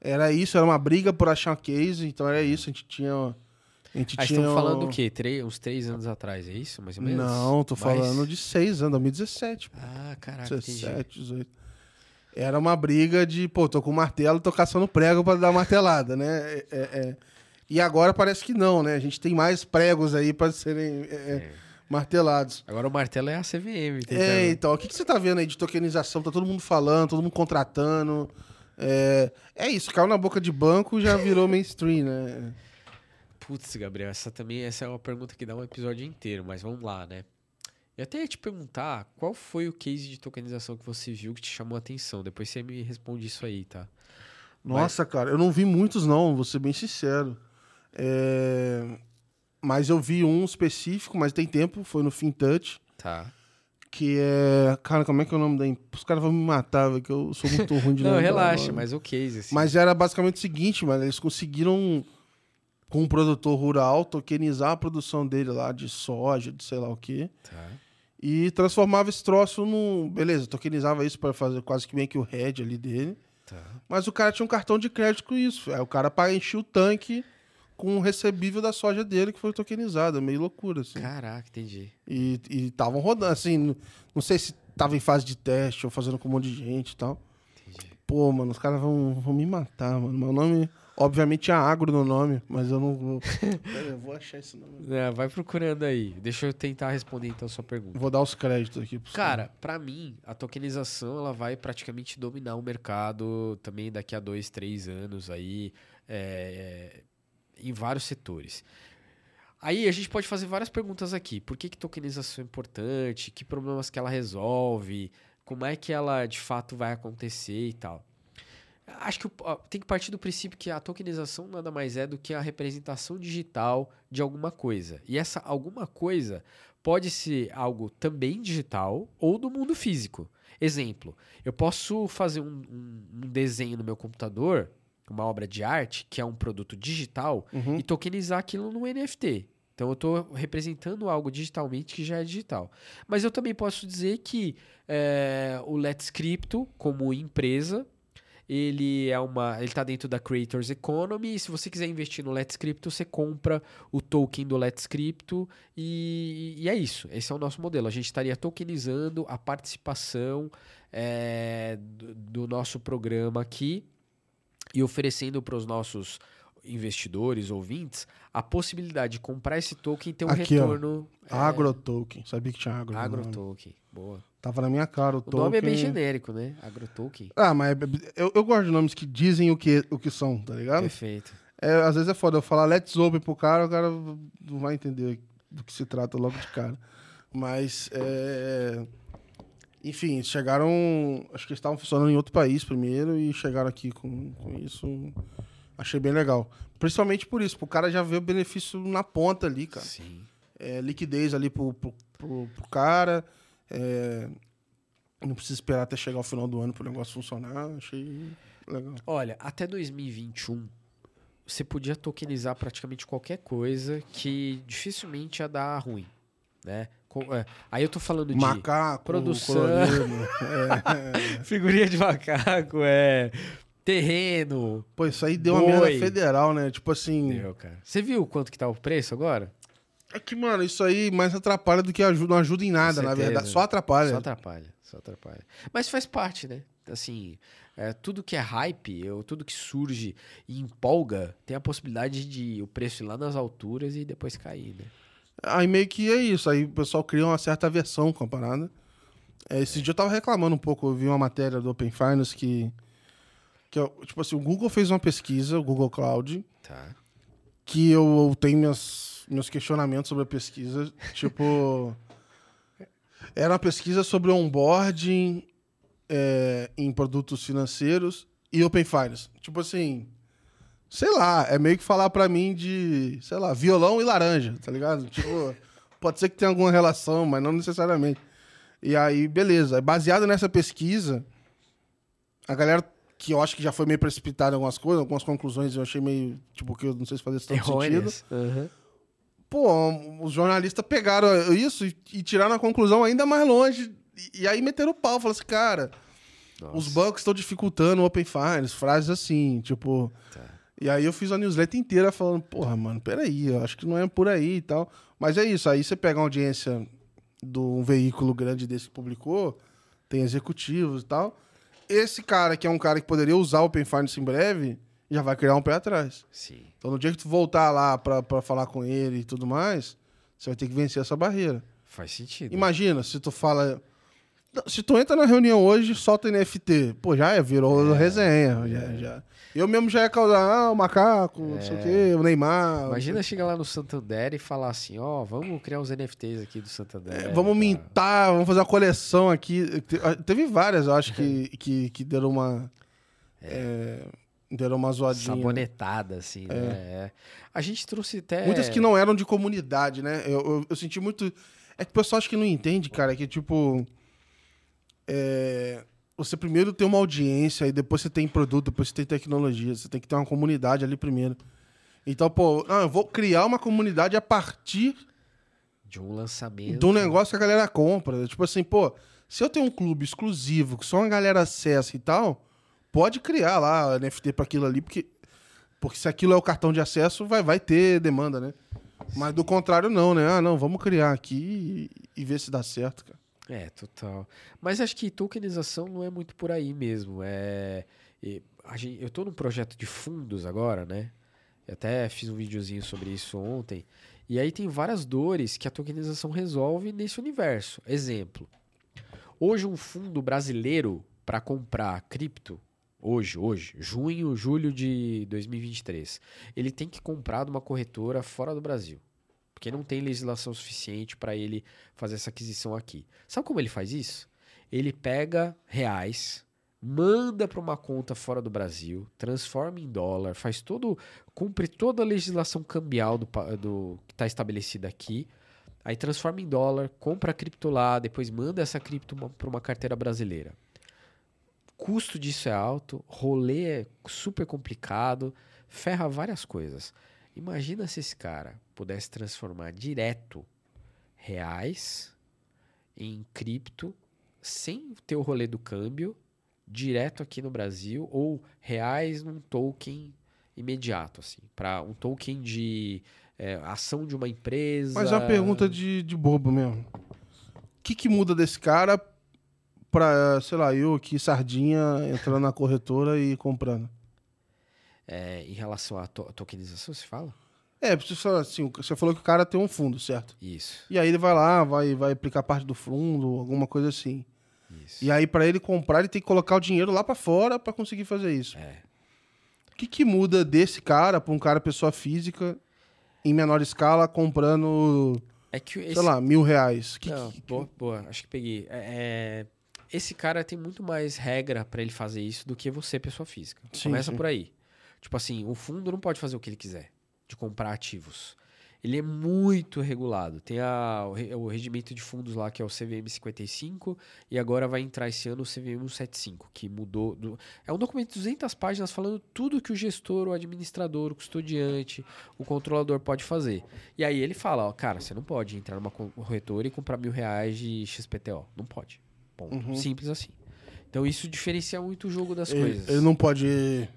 S2: Era isso, era uma briga por achar um case, então era isso, a gente tinha... A gente
S1: Aí
S2: tinha
S1: estamos falando o quê? Três, uns três anos atrás, é isso? Mais ou menos?
S2: Não, tô
S1: Mais?
S2: falando de seis anos, 2017.
S1: Ah, caraca, entendi.
S2: 17, 18. Era uma briga de, pô, tô com martelo, tô caçando prego pra dar martelada, né? É, é, é. E agora parece que não, né? A gente tem mais pregos aí pra serem é, é, martelados.
S1: Agora o martelo é a CVM. tentando-
S2: É, então, o que, que você tá vendo aí de tokenização? Tá todo mundo falando, todo mundo contratando. É, é isso, caiu na boca de banco já virou mainstream, né?
S1: Putz, Gabriel, essa também essa é uma pergunta que dá um episódio inteiro, mas vamos lá, né? Eu até ia te perguntar qual foi o case de tokenização que você viu que te chamou a atenção. Depois você me responde isso aí, tá?
S2: Nossa, cara, eu não vi muitos, não, vou ser bem sincero. É, Mas eu vi um específico, mas tem tempo, foi no FinTouch,
S1: Tá.
S2: que é. Cara, como é que é o nome da. Os caras vão me matar, velho, que eu sou muito ruim de
S1: Não, relaxa, mas o case, assim.
S2: Mas era basicamente o seguinte, mano, eles conseguiram, com um produtor rural, tokenizar a produção dele lá de soja, de sei lá o quê.
S1: Tá.
S2: E transformava esse troço num. Beleza, tokenizava isso para fazer quase que meio que o head ali dele.
S1: Tá.
S2: Mas o cara tinha um cartão de crédito com isso. Aí o cara encher o tanque com o recebível da soja dele que foi tokenizado. É meio loucura, assim.
S1: Caraca, entendi.
S2: E estavam rodando, assim. Não sei se tava em fase de teste ou fazendo com um monte de gente e tal.
S1: Entendi.
S2: Pô, mano, os caras vão, vão me matar, mano. Meu nome. Obviamente tinha agro no nome, mas eu não vou. Pera, eu vou achar esse nome.
S1: É, vai procurando aí. Deixa eu tentar responder então a sua pergunta.
S2: Vou dar os créditos aqui pros
S1: Cara, pra mim, a tokenização ela vai praticamente dominar o mercado também daqui a dois, três anos aí, é, em vários setores. Aí a gente pode fazer várias perguntas aqui. Por que, que tokenização é importante? Que problemas que ela resolve? Como é que ela de fato vai acontecer e tal? Acho que tem que partir do princípio que a tokenização nada mais é do que a representação digital de alguma coisa. E essa alguma coisa pode ser algo também digital ou do mundo físico. Exemplo, eu posso fazer um, um- um desenho no meu computador, uma obra de arte, que é um produto digital,
S2: Uhum.
S1: e tokenizar aquilo no NFT. Então eu estou representando algo digitalmente que já é digital. Mas eu também posso dizer que é, o Let's Crypto, como empresa, ele é uma, ele está dentro da Creators Economy. E se você quiser investir no Let's Crypto, você compra o token do Let's Crypto e, e é isso. Esse é o nosso modelo. A gente estaria tokenizando a participação é, do, do nosso programa aqui e oferecendo para os nossos investidores, ouvintes, a possibilidade de comprar esse token e ter um
S2: Aqui, ó.
S1: retorno. é,
S2: Agrotoken. Sabia que tinha agro. no
S1: Agro
S2: nome.
S1: token. Boa.
S2: Tava na minha cara o,
S1: O
S2: token.
S1: nome é bem genérico, né? Agro token.
S2: Ah, mas é- eu, eu gosto de nomes que dizem o que, o que são, tá ligado?
S1: Perfeito.
S2: É, às vezes é foda eu falar let's open pro cara, o cara não vai entender do que se trata logo de cara. Mas, é... enfim, chegaram. Acho que eles estavam funcionando em outro país primeiro e chegaram aqui com, com isso. Achei bem legal. Principalmente por isso, pro cara já ver o benefício na ponta ali, cara.
S1: Sim.
S2: É, liquidez ali pro, pro, pro, pro cara. é, não precisa esperar até chegar o final do ano pro negócio funcionar. Achei legal.
S1: Olha, até 2021, você podia tokenizar praticamente qualquer coisa que dificilmente ia dar ruim, né? É, aí eu tô falando de
S2: Macaco,
S1: produção.
S2: é,
S1: figurinha de macaco, é terreno.
S2: Pô, isso aí deu uma
S1: Boi.
S2: merda federal, né? Tipo assim.
S1: Deu, cara. Você viu quanto que tá o preço agora?
S2: É que, mano, isso aí mais atrapalha do que ajuda. Não ajuda em nada, na verdade. Só atrapalha.
S1: Só atrapalha, só atrapalha. Mas faz parte, né? Assim, é, tudo que é hype, ou tudo que surge e empolga, tem a possibilidade de o preço ir lá nas alturas e depois cair, né?
S2: Aí meio que é isso. Aí o pessoal cria uma certa aversão com a parada. É, esse dia eu tava reclamando um pouco. Eu vi uma matéria do Open Finance que. que tipo assim, o Google fez uma pesquisa, o Google Cloud,
S1: Tá.
S2: que eu, eu tenho minhas, meus questionamentos sobre a pesquisa. Tipo. Era uma pesquisa sobre onboarding é, em produtos financeiros e Open Finance. Tipo assim. Sei lá, é meio que falar pra mim de, sei lá, violão e laranja, tá ligado? Tipo, pode ser que tenha alguma relação, mas não necessariamente. E aí, beleza. Baseado nessa pesquisa, a galera que eu acho que já foi meio precipitada em algumas coisas, algumas conclusões eu achei meio, tipo, que eu não sei se fazia tanto sentido.
S1: Aham.
S2: Pô, os jornalistas pegaram isso e, e tiraram a conclusão ainda mais longe. E, e aí meteram o pau. Falaram assim, cara,
S1: Nossa.
S2: os bancos estão dificultando o Open Finance. Frases assim, tipo...
S1: Tá.
S2: E aí eu fiz a newsletter inteira falando, porra, mano, peraí, eu acho que não é por aí e tal. Mas é isso, aí você pega uma audiência de um veículo grande desse que publicou, tem executivos e tal. Esse cara, que é um cara que poderia usar o Open Finance em breve, já vai criar um pé atrás.
S1: Sim.
S2: Então no dia que tu voltar lá pra, pra falar com ele e tudo mais, você vai ter que vencer essa barreira.
S1: Faz sentido.
S2: Imagina, se tu fala. Se tu entra na reunião hoje, solta NFT. Pô, já é, virou resenha. Já, já. Eu mesmo já ia causar, ah, o macaco, não sei o quê, o Neymar.
S1: Imagina chegar lá no Santander e falar assim, ó, vamos criar uns NFTs aqui do Santander.
S2: É, vamos
S1: tá?
S2: mintar, vamos fazer uma coleção aqui. Te- Teve várias, eu acho, que, que, que deram uma. é, deram uma zoadinha.
S1: Sabonetada, assim, né? É. A gente trouxe até...
S2: Muitas que não eram de comunidade, né? Eu, eu, eu senti muito. É que o pessoal acho que não entende, cara, que tipo. É, Você primeiro tem uma audiência, e depois você tem produto, depois você tem tecnologia. Você tem que ter uma comunidade ali primeiro. Então, pô, não, eu vou criar uma comunidade a partir
S1: De um lançamento.
S2: de um negócio que a galera compra. Tipo assim, pô, se eu tenho um clube exclusivo, que só uma galera acessa e tal, pode criar lá NFT pra aquilo ali, porque, porque se aquilo é o cartão de acesso, vai, vai ter demanda, né? Mas do contrário, não, né? Ah, não, vamos criar aqui e, e ver se dá certo, cara.
S1: É, total. Mas acho que tokenização não é muito por aí mesmo. É, e a gen- eu tô num projeto de fundos agora, né? Eu até fiz um videozinho sobre isso ontem. E aí tem várias dores que a tokenização resolve nesse universo. Exemplo. Hoje um fundo brasileiro para comprar cripto, hoje, hoje, junho, julho de 2023, ele tem que comprar de uma corretora fora do Brasil. Porque não tem legislação suficiente para ele fazer essa aquisição aqui. Sabe como ele faz isso? Ele pega reais, manda para uma conta fora do Brasil, transforma em dólar, faz todo, cumpre toda a legislação cambial do, do que está estabelecida aqui, aí transforma em dólar, compra a cripto lá, depois manda essa cripto para uma carteira brasileira. Custo disso é alto, rolê é super complicado, ferra várias coisas. Imagina se esse cara pudesse transformar direto reais em cripto sem ter o rolê do câmbio direto aqui no Brasil ou reais num token imediato assim para um token de é, ação de uma empresa
S2: Mas é uma pergunta de, de bobo mesmo. O que, que muda desse cara pra, sei lá, eu aqui, sardinha, entrando na corretora e comprando?
S1: É, em relação à to- tokenização se fala
S2: É, assim, você falou que o cara tem um fundo, certo?
S1: isso
S2: E aí ele vai lá, vai, vai aplicar parte do fundo, alguma coisa assim.
S1: isso
S2: E aí, pra ele comprar, ele tem que colocar o dinheiro lá pra fora pra conseguir fazer isso.
S1: É.
S2: O que, que muda desse cara pra um cara, pessoa física, em menor escala, comprando,
S1: é que
S2: sei
S1: esse
S2: lá, mil reais? Que,
S1: Não,
S2: que-
S1: boa, boa, acho que peguei. É, é, esse cara tem muito mais regra pra ele fazer isso do que você, pessoa física.
S2: Sim,
S1: Começa
S2: sim.
S1: por aí. Tipo assim, o fundo não pode fazer o que ele quiser de comprar ativos. Ele é muito regulado. Tem a, o, re- o regimento de fundos lá, que é o CVM 55, e agora vai entrar esse ano o CVM 175, que mudou. do- é um documento de 200 páginas falando tudo que o gestor, o administrador, o custodiante, o controlador pode fazer. E aí ele fala, ó, cara, você não pode entrar numa corretora e comprar mil reais de XPTO. Não pode. Ponto.
S2: Uhum.
S1: Simples assim. Então isso diferencia muito o jogo das
S2: Ele,
S1: coisas.
S2: ele não pode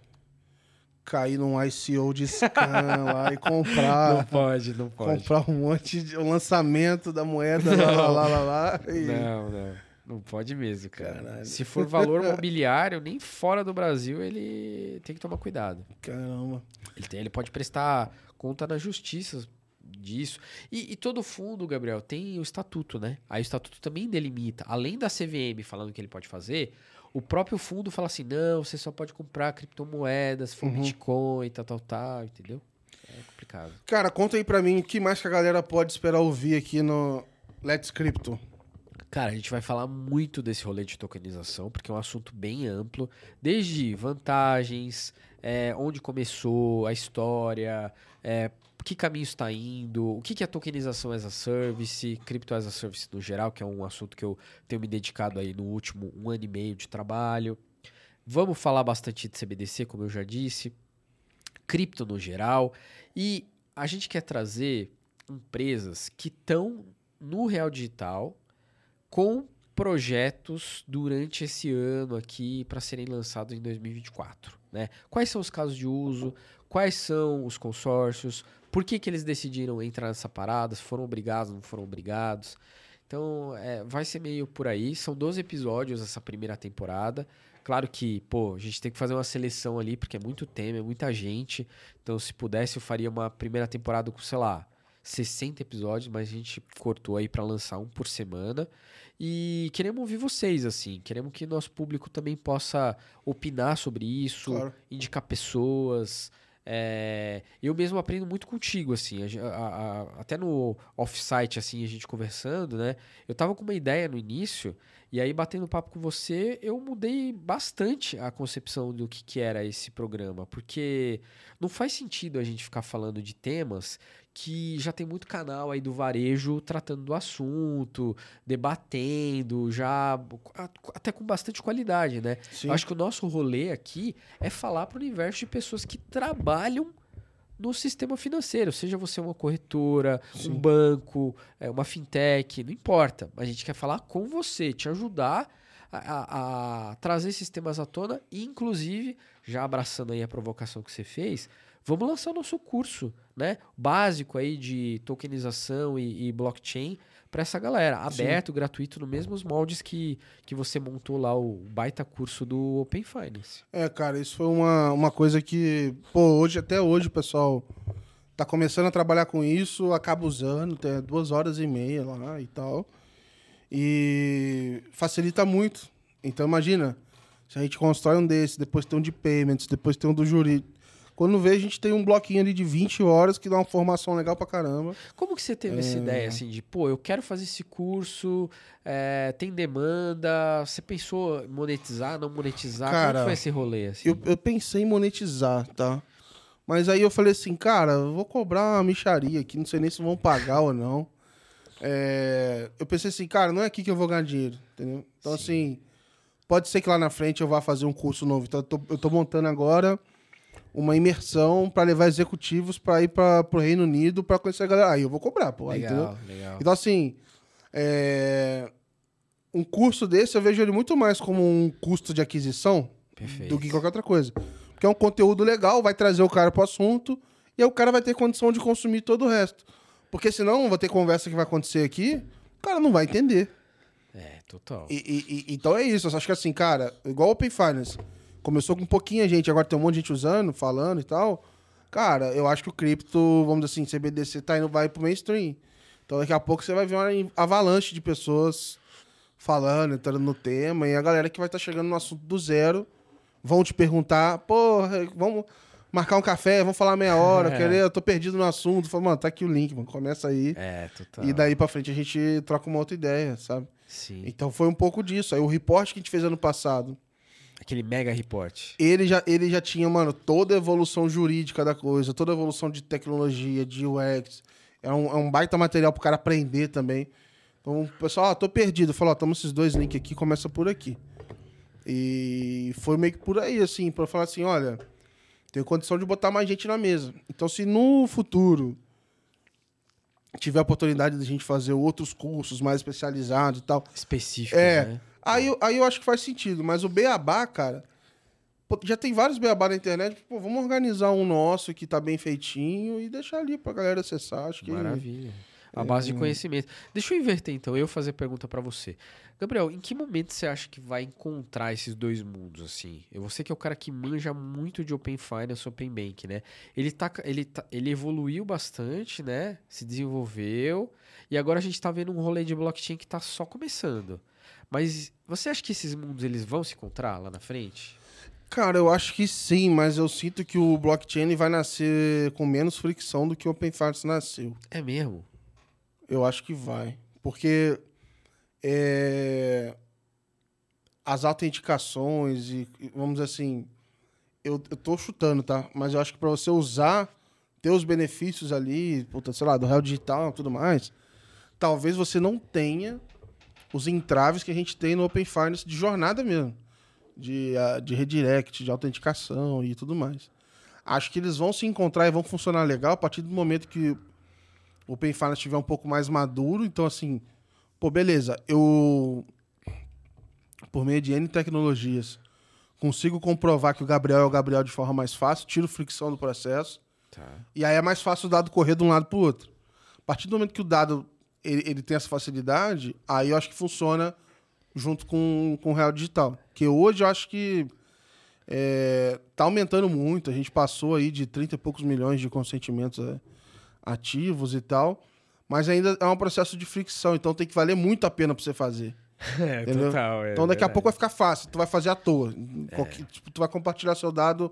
S2: cair num ICO de scan lá e comprar.
S1: Não pode, não pode.
S2: comprar um monte de um lançamento da moeda lá, lá, lá, lá, lá, e-
S1: Não, não. Não pode mesmo, cara.
S2: Caralho.
S1: Se for valor mobiliário, nem fora do Brasil, ele tem que tomar cuidado.
S2: Caramba.
S1: Ele, tem- ele pode prestar conta na justiça disso. E, e todo fundo, Gabriel, tem o estatuto, né? Aí o estatuto também delimita. Além da CVM falando que ele pode fazer, o próprio fundo fala assim: não, você só pode comprar criptomoedas, for
S2: Uhum.
S1: Bitcoin, tal, tal, tal, entendeu? É complicado.
S2: Cara, conta aí pra mim o que mais que a galera pode esperar ouvir aqui no Let's Crypto.
S1: Cara, a gente vai falar muito desse rolê de tokenização, porque é um assunto bem amplo, desde vantagens, é, onde começou a história, é, que caminho está indo, o que que é tokenização as a service, cripto as a service no geral, que é um assunto que eu tenho me dedicado aí no último um ano e meio de trabalho. Vamos falar bastante de CBDC, como eu já disse, cripto no geral, e a gente quer trazer empresas que estão no real digital com projetos durante esse ano aqui para serem lançados em 2024. Né? Quais são os casos de uso? Quais são os consórcios? Por que, que eles decidiram entrar nessa parada? Se foram obrigados, não foram obrigados? Então, é, vai ser meio por aí. São 12 episódios essa primeira temporada. Claro que, pô, a gente tem que fazer uma seleção ali, porque é muito tema, é muita gente. Então, se pudesse, eu faria uma primeira temporada com, sei lá, 60 episódios, mas a gente cortou aí para lançar um por semana. E queremos ouvir vocês, assim. Queremos que nosso público também possa opinar sobre isso,
S2: Claro.
S1: indicar pessoas. É, eu mesmo aprendo muito contigo, assim. a a- a- até no off-site, assim, a gente conversando, né? Eu tava com uma ideia no início, e aí, batendo papo com você, eu mudei bastante a concepção do que, que era esse programa. Porque não faz sentido a gente ficar falando de temas que já tem muito canal aí do varejo tratando do assunto, debatendo, já até com bastante qualidade, né?
S2: Sim.
S1: Eu acho que o nosso rolê aqui é falar para o universo de pessoas que trabalham no sistema financeiro, seja você uma corretora,
S2: Sim.
S1: um banco, é, uma fintech, não importa. A gente quer falar com você, te ajudar a, a- a trazer esses temas à tona e, inclusive, já abraçando aí a provocação que você fez, vamos lançar o nosso curso, né? Básico aí de tokenização e, e blockchain para essa galera,
S2: Sim.
S1: aberto, gratuito, nos mesmos moldes que, que você montou lá o baita curso do Open Finance.
S2: É, cara, isso foi uma, uma coisa que, pô, hoje, até hoje, o pessoal tá começando a trabalhar com isso, acaba usando, tem duas horas e meia lá e tal. E facilita muito. Então, imagina, se a gente constrói um desse, depois tem um de payments, depois tem um do jurídico. Quando vê, a gente tem um bloquinho ali de 20 horas que dá uma formação legal pra caramba.
S1: Como que você teve essa
S2: É.
S1: ideia, assim, de, pô, eu quero fazer esse curso, é, tem demanda, você pensou em monetizar, não monetizar? Como
S2: Cara,
S1: que foi esse rolê, assim?
S2: Eu, eu pensei em monetizar, tá? Mas aí eu falei assim, cara, eu vou cobrar uma micharia aqui, não sei nem se vão pagar ou não. É, eu pensei assim, cara, não é aqui que eu vou ganhar dinheiro, entendeu? Então, assim, pode ser que lá na frente eu vá fazer um curso novo. Então, eu tô, eu tô montando agora uma imersão para levar executivos para ir para o Reino Unido para conhecer a galera. Aí eu vou cobrar, pô. aí, entendeu?
S1: legal, legal.
S2: Então, assim, é, um curso desse eu vejo ele muito mais como um custo de aquisição
S1: Perfeito.
S2: do que qualquer outra coisa. Porque é um conteúdo legal, vai trazer o cara pro assunto e aí o cara vai ter condição de consumir todo o resto. Porque senão vai ter conversa que vai acontecer aqui, o cara não vai entender.
S1: É, total.
S2: E, e- e- então é isso. Eu acho que assim, cara, igual o Open Finance. Começou com pouquinha gente, agora tem um monte de gente usando, falando e tal. Cara, eu acho que o cripto, vamos dizer assim, CBDC tá indo, vai pro mainstream. Então daqui a pouco você vai ver uma avalanche de pessoas falando, entrando no tema, e a galera que vai estar chegando no assunto do zero vão te perguntar, porra, vamos marcar um café, vamos falar meia hora,
S1: É.
S2: querer, eu tô perdido no assunto. Fala, mano, tá aqui o link, mano, começa aí.
S1: É, total.
S2: E daí pra frente a gente troca uma outra ideia, sabe?
S1: Sim.
S2: Então foi um pouco disso. Aí o report que a gente fez ano passado,
S1: Aquele mega report.
S2: ele já, ele já tinha, mano, toda a evolução jurídica da coisa, toda a evolução de tecnologia, de UX. É um, é um baita material pro cara aprender também. Então, o pessoal, ó, tô perdido. Falou, ó, toma esses dois links aqui, começa por aqui. E foi meio que por aí, assim, pra falar assim, olha, tenho condição de botar mais gente na mesa. Então, se no futuro tiver a oportunidade de a gente fazer outros cursos mais especializados e tal,
S1: Específico,
S2: É.
S1: né?
S2: Aí, eu- aí eu acho que faz sentido, mas o beabá, cara, pô, já tem vários beabá na internet, pô, vamos organizar um nosso que tá bem feitinho e deixar ali pra galera acessar, acho que...
S1: Maravilha. A base
S2: É.
S1: de conhecimento. Deixa eu inverter então, eu fazer pergunta pra você. Gabriel, em que momento você acha que vai encontrar esses dois mundos assim? Eu você que é o cara que manja muito de Open Finance, Open Bank, né? Ele tá ele tá, ele evoluiu bastante, né? Se desenvolveu e agora a gente tá vendo um rolê de blockchain que tá só começando. Mas você acha que esses mundos eles vão se encontrar lá na frente?
S2: Cara, eu acho que sim, mas eu sinto que o blockchain vai nascer com menos fricção do que o Open Finance nasceu.
S1: É mesmo?
S2: Eu acho que vai. Porque é, as autenticações e, vamos dizer assim, eu, eu tô chutando, tá? Mas eu acho que para você usar, ter os benefícios ali, puta, sei lá, do real digital e tudo mais, talvez você não tenha os entraves que a gente tem no Open Finance de jornada mesmo. De, ah, de redirect, de autenticação e tudo mais. Acho que eles vão se encontrar e vão funcionar legal a partir do momento que o Open Finance estiver um pouco mais maduro. Então, assim, pô, beleza, eu, por meio de N tecnologias, consigo comprovar que o Gabriel é o Gabriel de forma mais fácil, tiro fricção do processo,
S1: Tá.
S2: e aí é mais fácil o dado correr de um lado para o outro. A partir do momento que o dado ele, ele tem essa facilidade, aí eu acho que funciona junto com, com o Real Digital. Que hoje eu acho que é, tá aumentando muito. A gente passou aí de 30 e poucos milhões de consentimentos é, ativos e tal. Mas ainda é um processo de fricção, então tem que valer muito a pena para você fazer.
S1: É,
S2: Entendeu?
S1: total. é
S2: então daqui a pouco vai ficar fácil, tu vai fazer à toa. Qualquer- tipo, tu vai compartilhar seu dado,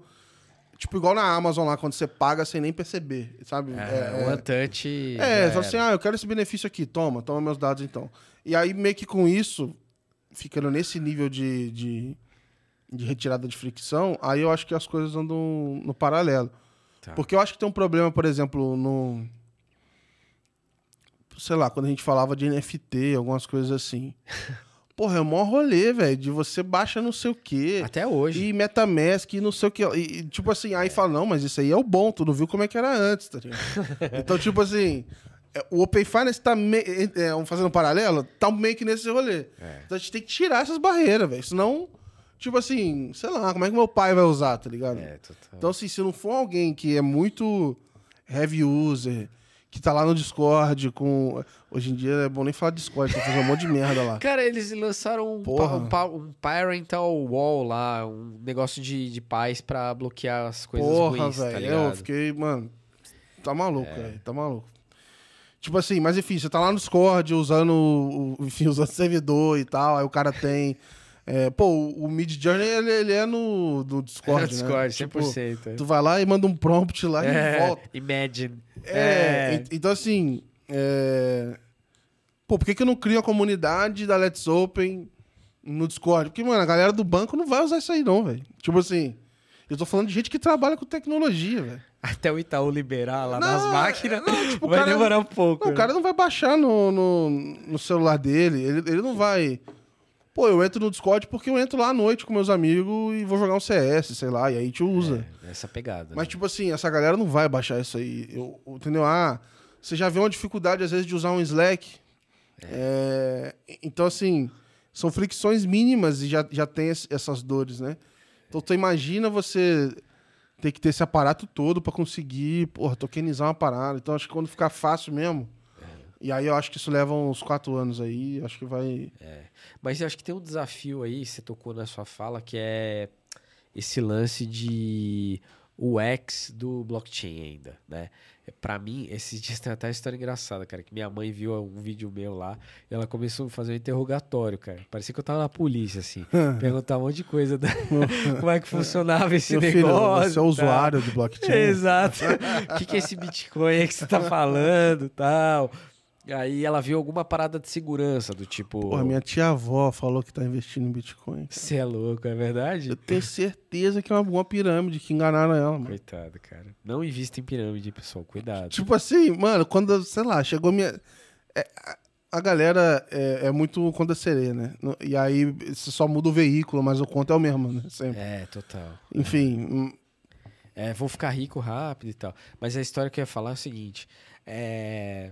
S2: tipo igual na Amazon lá, quando você paga sem nem perceber, sabe?
S1: É, o Antouch.
S2: É, só assim,
S1: era.
S2: ah, eu quero esse benefício aqui, toma, toma meus dados então. E aí, meio que com isso, ficando nesse nível de, de, de retirada de fricção, aí eu acho que as coisas andam no paralelo.
S1: Tá.
S2: Porque eu acho que tem um problema, por exemplo, no. Sei lá, quando a gente falava de NFT, algumas coisas assim. Porra, é o maior rolê, velho, de você baixa não sei o quê.
S1: Até hoje.
S2: E Metamask e não sei o que. E, tipo assim, aí fala, não, mas isso aí é o bom, tu não viu como é que era antes, tá ligado? então, tipo assim, é, o Open Finance tá meio. É, fazendo um paralelo, tá meio que nesse rolê.
S1: É.
S2: Então a gente tem que tirar essas barreiras, velho. Senão, tipo assim, sei lá, como é que meu pai vai usar, tá ligado?
S1: É, total.
S2: Então, assim, se não for alguém que é muito heavy user, que tá lá no Discord com. Hoje em dia é bom nem falar Discord, que fazer um monte de merda lá.
S1: Cara, eles lançaram um, pa- um, um parental wall lá, um negócio de, de pais pra bloquear as coisas
S2: Porra,
S1: ruins, tá ligado?
S2: eu fiquei, mano. Tá maluco,
S1: É.
S2: velho. Tá maluco. Tipo assim, mas enfim, você tá lá no Discord usando, enfim, usando servidor e tal, aí o cara tem. É, pô, o Mid Journey, ele, ele é no, no Discord,
S1: É,
S2: né?
S1: Discord,
S2: Tipo,
S1: 100%.
S2: tu vai lá e manda um prompt lá e
S1: é,
S2: volta.
S1: Imagine.
S2: É, ent- então assim. é, Pô, por que, que eu não crio a comunidade da Let's Open no Discord? Porque, mano, a galera do banco não vai usar isso aí, não, velho. Tipo assim. Eu tô falando de gente que trabalha com tecnologia, velho.
S1: Até o Itaú liberar lá
S2: Não,
S1: nas máquinas,
S2: não, tipo,
S1: vai
S2: cara-
S1: demorar um pouco.
S2: Não, o
S1: né?
S2: cara não vai baixar no, no, no celular dele. Ele, ele não vai. Pô, eu entro no Discord porque eu entro lá à noite com meus amigos e vou jogar um CS, sei lá, e aí gente usa.
S1: É, essa pegada.
S2: Mas,
S1: né?
S2: tipo assim, essa galera não vai baixar isso aí. Eu, eu- entendeu? Ah, você já vê uma dificuldade, às vezes, de usar um Slack. É, então, assim, são fricções mínimas e já, já tem es- essas dores, né? Então, tu imagina você ter que ter esse aparato todo pra conseguir, porra, tokenizar uma parada. Então, acho que quando ficar fácil mesmo. E aí eu acho que isso leva uns quatro anos aí. Acho que vai.
S1: Mas eu acho que tem um desafio aí, você tocou na sua fala, que é esse lance de UX do blockchain ainda, né? Pra mim, esses dias tem até uma história engraçada, cara, que minha mãe viu um vídeo meu lá e ela começou a fazer um interrogatório, cara. Parecia que eu tava na polícia, assim. perguntar um monte de coisa, da... como é que funcionava esse
S2: Meu filho,
S1: negócio.
S2: você é usuário do blockchain.
S1: Exato. O que, que é esse Bitcoin aí que você tá falando tal? E aí ela viu alguma parada de segurança, do tipo.
S2: Porra, minha tia-avó falou que tá investindo em Bitcoin.
S1: Você é louco, é verdade?
S2: Eu tenho certeza que é uma boa pirâmide, que enganaram ela, mano.
S1: Coitado, cara. Não invista em pirâmide, pessoal. Cuidado.
S2: Tipo assim, mano, quando, sei lá, chegou minha. é, a- galera é, é muito conta sereia, né? E aí você só muda o veículo, mas o conto é o mesmo, né? Sempre.
S1: É, total.
S2: Enfim, hum,
S1: É, vou ficar rico rápido e tal. Mas a história que eu ia falar é o seguinte: é,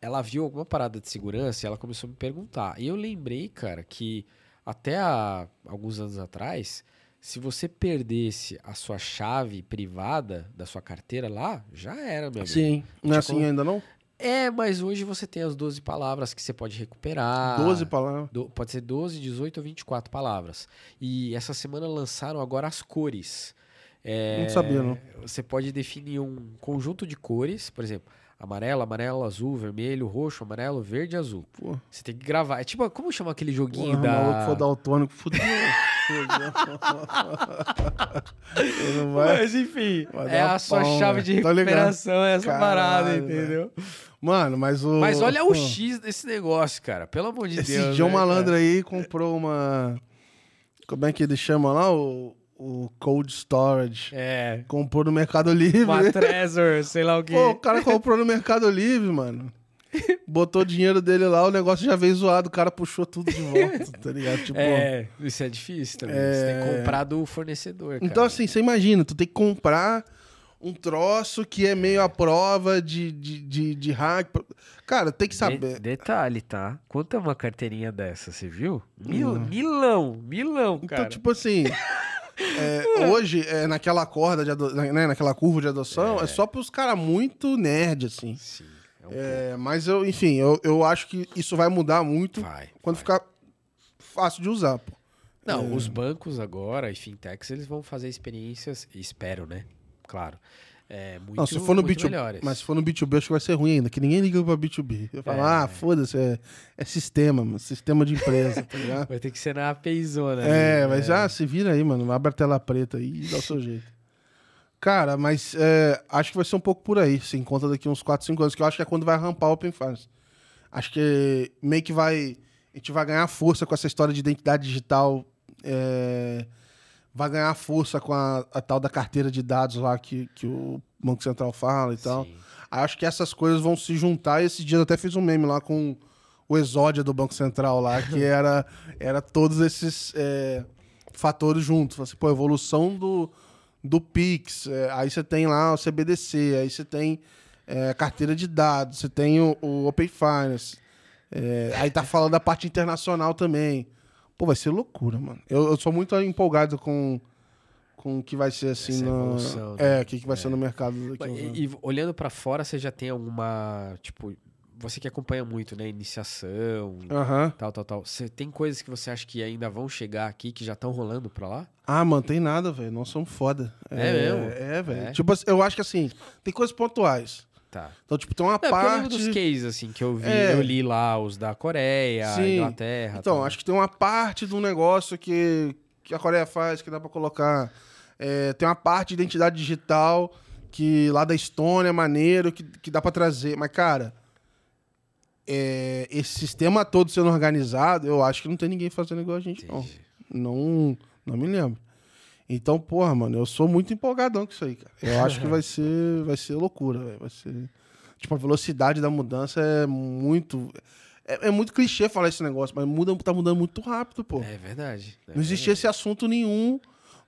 S1: ela viu alguma parada de segurança e ela começou a me perguntar. E eu lembrei, cara, que até há alguns anos atrás, se você perdesse a sua chave privada da sua carteira lá, já era, meu amigo.
S2: Sim. Não é assim ainda não?
S1: É, mas hoje você tem as 12 palavras que você pode recuperar.
S2: 12 palavras.
S1: Do- pode ser 12, 18 ou 24 palavras. E essa semana lançaram agora as cores. É,
S2: Não sabia, não.
S1: Você pode definir um conjunto de cores, por exemplo, amarelo, amarelo, azul, vermelho, roxo, amarelo, verde e azul.
S2: Pô,
S1: Você tem que gravar. É tipo, como chama aquele joguinho
S2: porra,
S1: da.
S2: o maluco for daltônico, fudeu. Vai...
S1: Mas enfim, é
S2: dar
S1: a sua chave de recuperação, é essa
S2: Caralho,
S1: parada, entendeu?
S2: Mano, mas o...
S1: Mas olha o X desse negócio, cara. Pelo amor de
S2: Esse
S1: Deus.
S2: John
S1: né,
S2: Malandro
S1: cara?
S2: aí comprou uma... Como é que ele chama lá? O, o Cold Storage.
S1: É.
S2: Comprou no Mercado Livre.
S1: Uma Trezor, sei lá o que.
S2: Pô, o cara comprou no Mercado Livre, mano. Botou o dinheiro dele lá, o negócio já veio zoado, o cara puxou tudo de volta, tá ligado? Tipo,
S1: É, isso é difícil também. Você tem que
S2: É.
S1: comprar do fornecedor, cara.
S2: então assim, você imagina, tu tem que comprar um troço que é meio à prova de, de, de, de hack. Cara, tem que
S1: De-
S2: saber.
S1: detalhe, tá? Quanto é uma carteirinha dessa, você viu? Mil, Milão, milão,
S2: Então,
S1: cara.
S2: tipo assim, é, hoje, é, naquela corda, de ado- né, naquela curva de adoção, é, só pros caras muito nerd, assim.
S1: Sim, é um
S2: É, mas eu, enfim, eu, eu acho que isso vai mudar muito.
S1: Vai.
S2: quando
S1: vai.
S2: ficar fácil de usar, pô.
S1: Não, os bancos agora e fintechs, eles vão fazer experiências, espero, né? Claro. É, muito,
S2: Não, se for no
S1: muito
S2: B2B,
S1: melhores.
S2: mas se for no B2B, acho que vai ser ruim ainda, que ninguém liga pra B2B. Eu falo, ah, foda-se, é, é sistema, mano, sistema de empresa, tá ligado?
S1: Vai ter que ser na APIzona.
S2: É,
S1: né?
S2: mas já se vira aí, mano, abre a tela preta aí e dá o seu jeito. Cara, mas é, acho que vai ser um pouco por aí, se encontra daqui uns 4, 5 anos, que eu acho que é quando vai rampar o Open Finance. Acho que meio que vai. A gente vai ganhar força com essa história de identidade digital. é, vai ganhar força com a, a tal da carteira de dados lá que, que o Banco Central fala e tal.
S1: Sim.
S2: Aí acho que essas coisas vão se juntar. Esse dia eu até fiz um meme lá com o exódia do Banco Central lá, que era, era todos esses é, fatores juntos. Assim, pô, evolução do, do Pix, é, aí você tem lá o CBDC, aí você tem é, carteira de dados, você tem o, o Open Finance. é, aí tá falando da parte internacional também. Pô, vai ser loucura, mano. Eu, eu sou muito empolgado com, com o que vai ser assim
S1: evolução, né?
S2: É, o que, que vai ser no mercado daqui.
S1: E, e olhando pra fora, você já tem alguma, tipo, você que acompanha muito, né, iniciação,
S2: Aham.
S1: tal, tal, tal. Você tem coisas que você acha que ainda vão chegar aqui que já estão rolando pra lá?
S2: Ah, mano, tem nada, velho. Nós somos foda.
S1: É mesmo?
S2: É, velho.
S1: É?
S2: Tipo, eu acho que assim, tem coisas pontuais.
S1: Tá.
S2: Então, tipo, tem uma
S1: lembro
S2: parte.
S1: dos cases, assim, que eu vi,
S2: É.
S1: eu li lá, os da Coreia,
S2: Sim.
S1: Inglaterra.
S2: Então, acho que tem uma parte do negócio que, que a Coreia faz, que dá pra colocar. É, tem uma parte de identidade digital que lá da Estônia é maneiro, que, que dá pra trazer. Mas, cara, é, esse sistema todo sendo organizado, eu acho que não tem ninguém fazendo igual a gente, não. Não, não me lembro. Então, porra, mano, eu sou muito empolgadão com isso aí, cara. Eu acho que vai ser, vai ser loucura, velho. Vai ser. Tipo, a velocidade da mudança é muito. É, é muito clichê falar esse negócio, mas muda, tá mudando muito rápido, pô.
S1: É verdade. é
S2: Não existia esse assunto nenhum.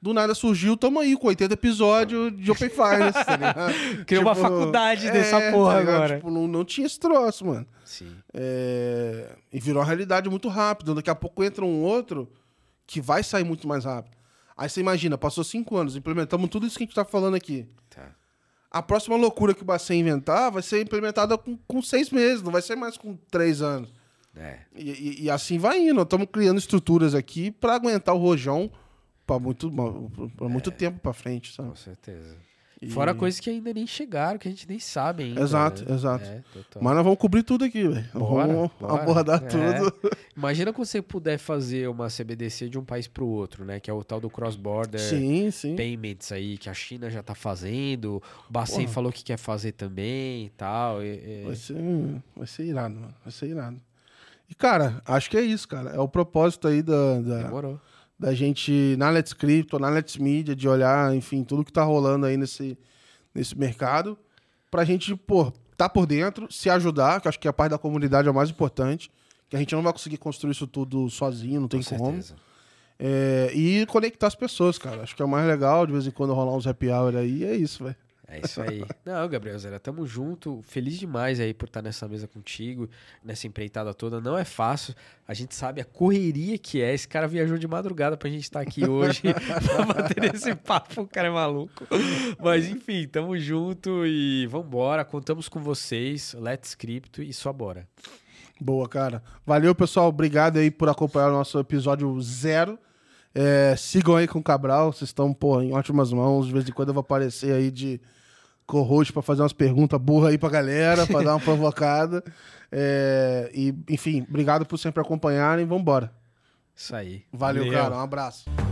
S2: Do nada surgiu, tamo aí, com 80 episódios de Open Finance, tá ligado?
S1: Criou uma faculdade dessa porra
S2: ligado?
S1: agora.
S2: Tipo, não, não tinha esse troço, mano.
S1: Sim.
S2: É, E virou uma realidade muito rápido. Daqui a pouco entra um outro que vai sair muito mais rápido. Aí você imagina, passou cinco anos, implementamos tudo isso que a gente tá falando aqui.
S1: Tá.
S2: A próxima loucura que o Bacen inventar vai ser implementada com, com seis meses, não vai ser mais com três anos.
S1: É.
S2: E, e- e assim vai indo. Estamos criando estruturas aqui para aguentar o rojão para muito, pra muito tempo para frente, sabe?
S1: Com certeza.
S2: E-
S1: Fora coisas que ainda nem chegaram, que a gente nem sabe ainda.
S2: Exato,
S1: né?
S2: exato.
S1: É.
S2: Mas nós vamos cobrir tudo aqui, velho. Vamos
S1: bora.
S2: abordar
S1: É.
S2: tudo.
S1: Imagina quando você puder fazer uma CBDC de um país pro outro, né? Que é o tal do cross-border payments aí, que a China já tá fazendo. O Bacen
S2: Porra.
S1: falou que quer fazer também e tal. e- e-
S2: Vai ser, vai ser irado, mano. Vai ser irado. E, cara, acho que é isso, cara. É o propósito aí da, da,
S1: Demorou.
S2: Da gente, na Let's Crypto, na Let's Media, de olhar, enfim, tudo que tá rolando aí nesse, nesse mercado, pra gente, pô, tá por dentro, se ajudar, que acho que a parte da comunidade é o mais importante, que a gente não vai conseguir construir isso tudo sozinho, não tem
S1: Com
S2: como.
S1: certeza.
S2: É, e conectar as pessoas, cara. Acho que é o mais legal, de vez em quando rolar uns happy hour aí, é isso, velho.
S1: É isso aí. Não, Gabriel Zera, tamo junto. Feliz demais aí por estar nessa mesa contigo, nessa empreitada toda. Não é fácil. A gente sabe a correria que é. Esse cara viajou de madrugada pra gente estar aqui hoje pra bater esse papo. O cara é maluco. Mas enfim, tamo junto e vambora. Contamos com vocês. Let's Crypto e só bora.
S2: Boa, cara. Valeu, pessoal. Obrigado aí por acompanhar o nosso episódio zero. É, sigam aí com o Cabral, vocês estão, pô, em ótimas mãos. De vez em quando eu vou aparecer aí de co-host pra fazer umas perguntas burras aí pra galera, pra dar uma provocada. É, e, enfim, obrigado por sempre acompanharem. Vambora.
S1: Isso aí.
S2: Valeu, cara. Um abraço.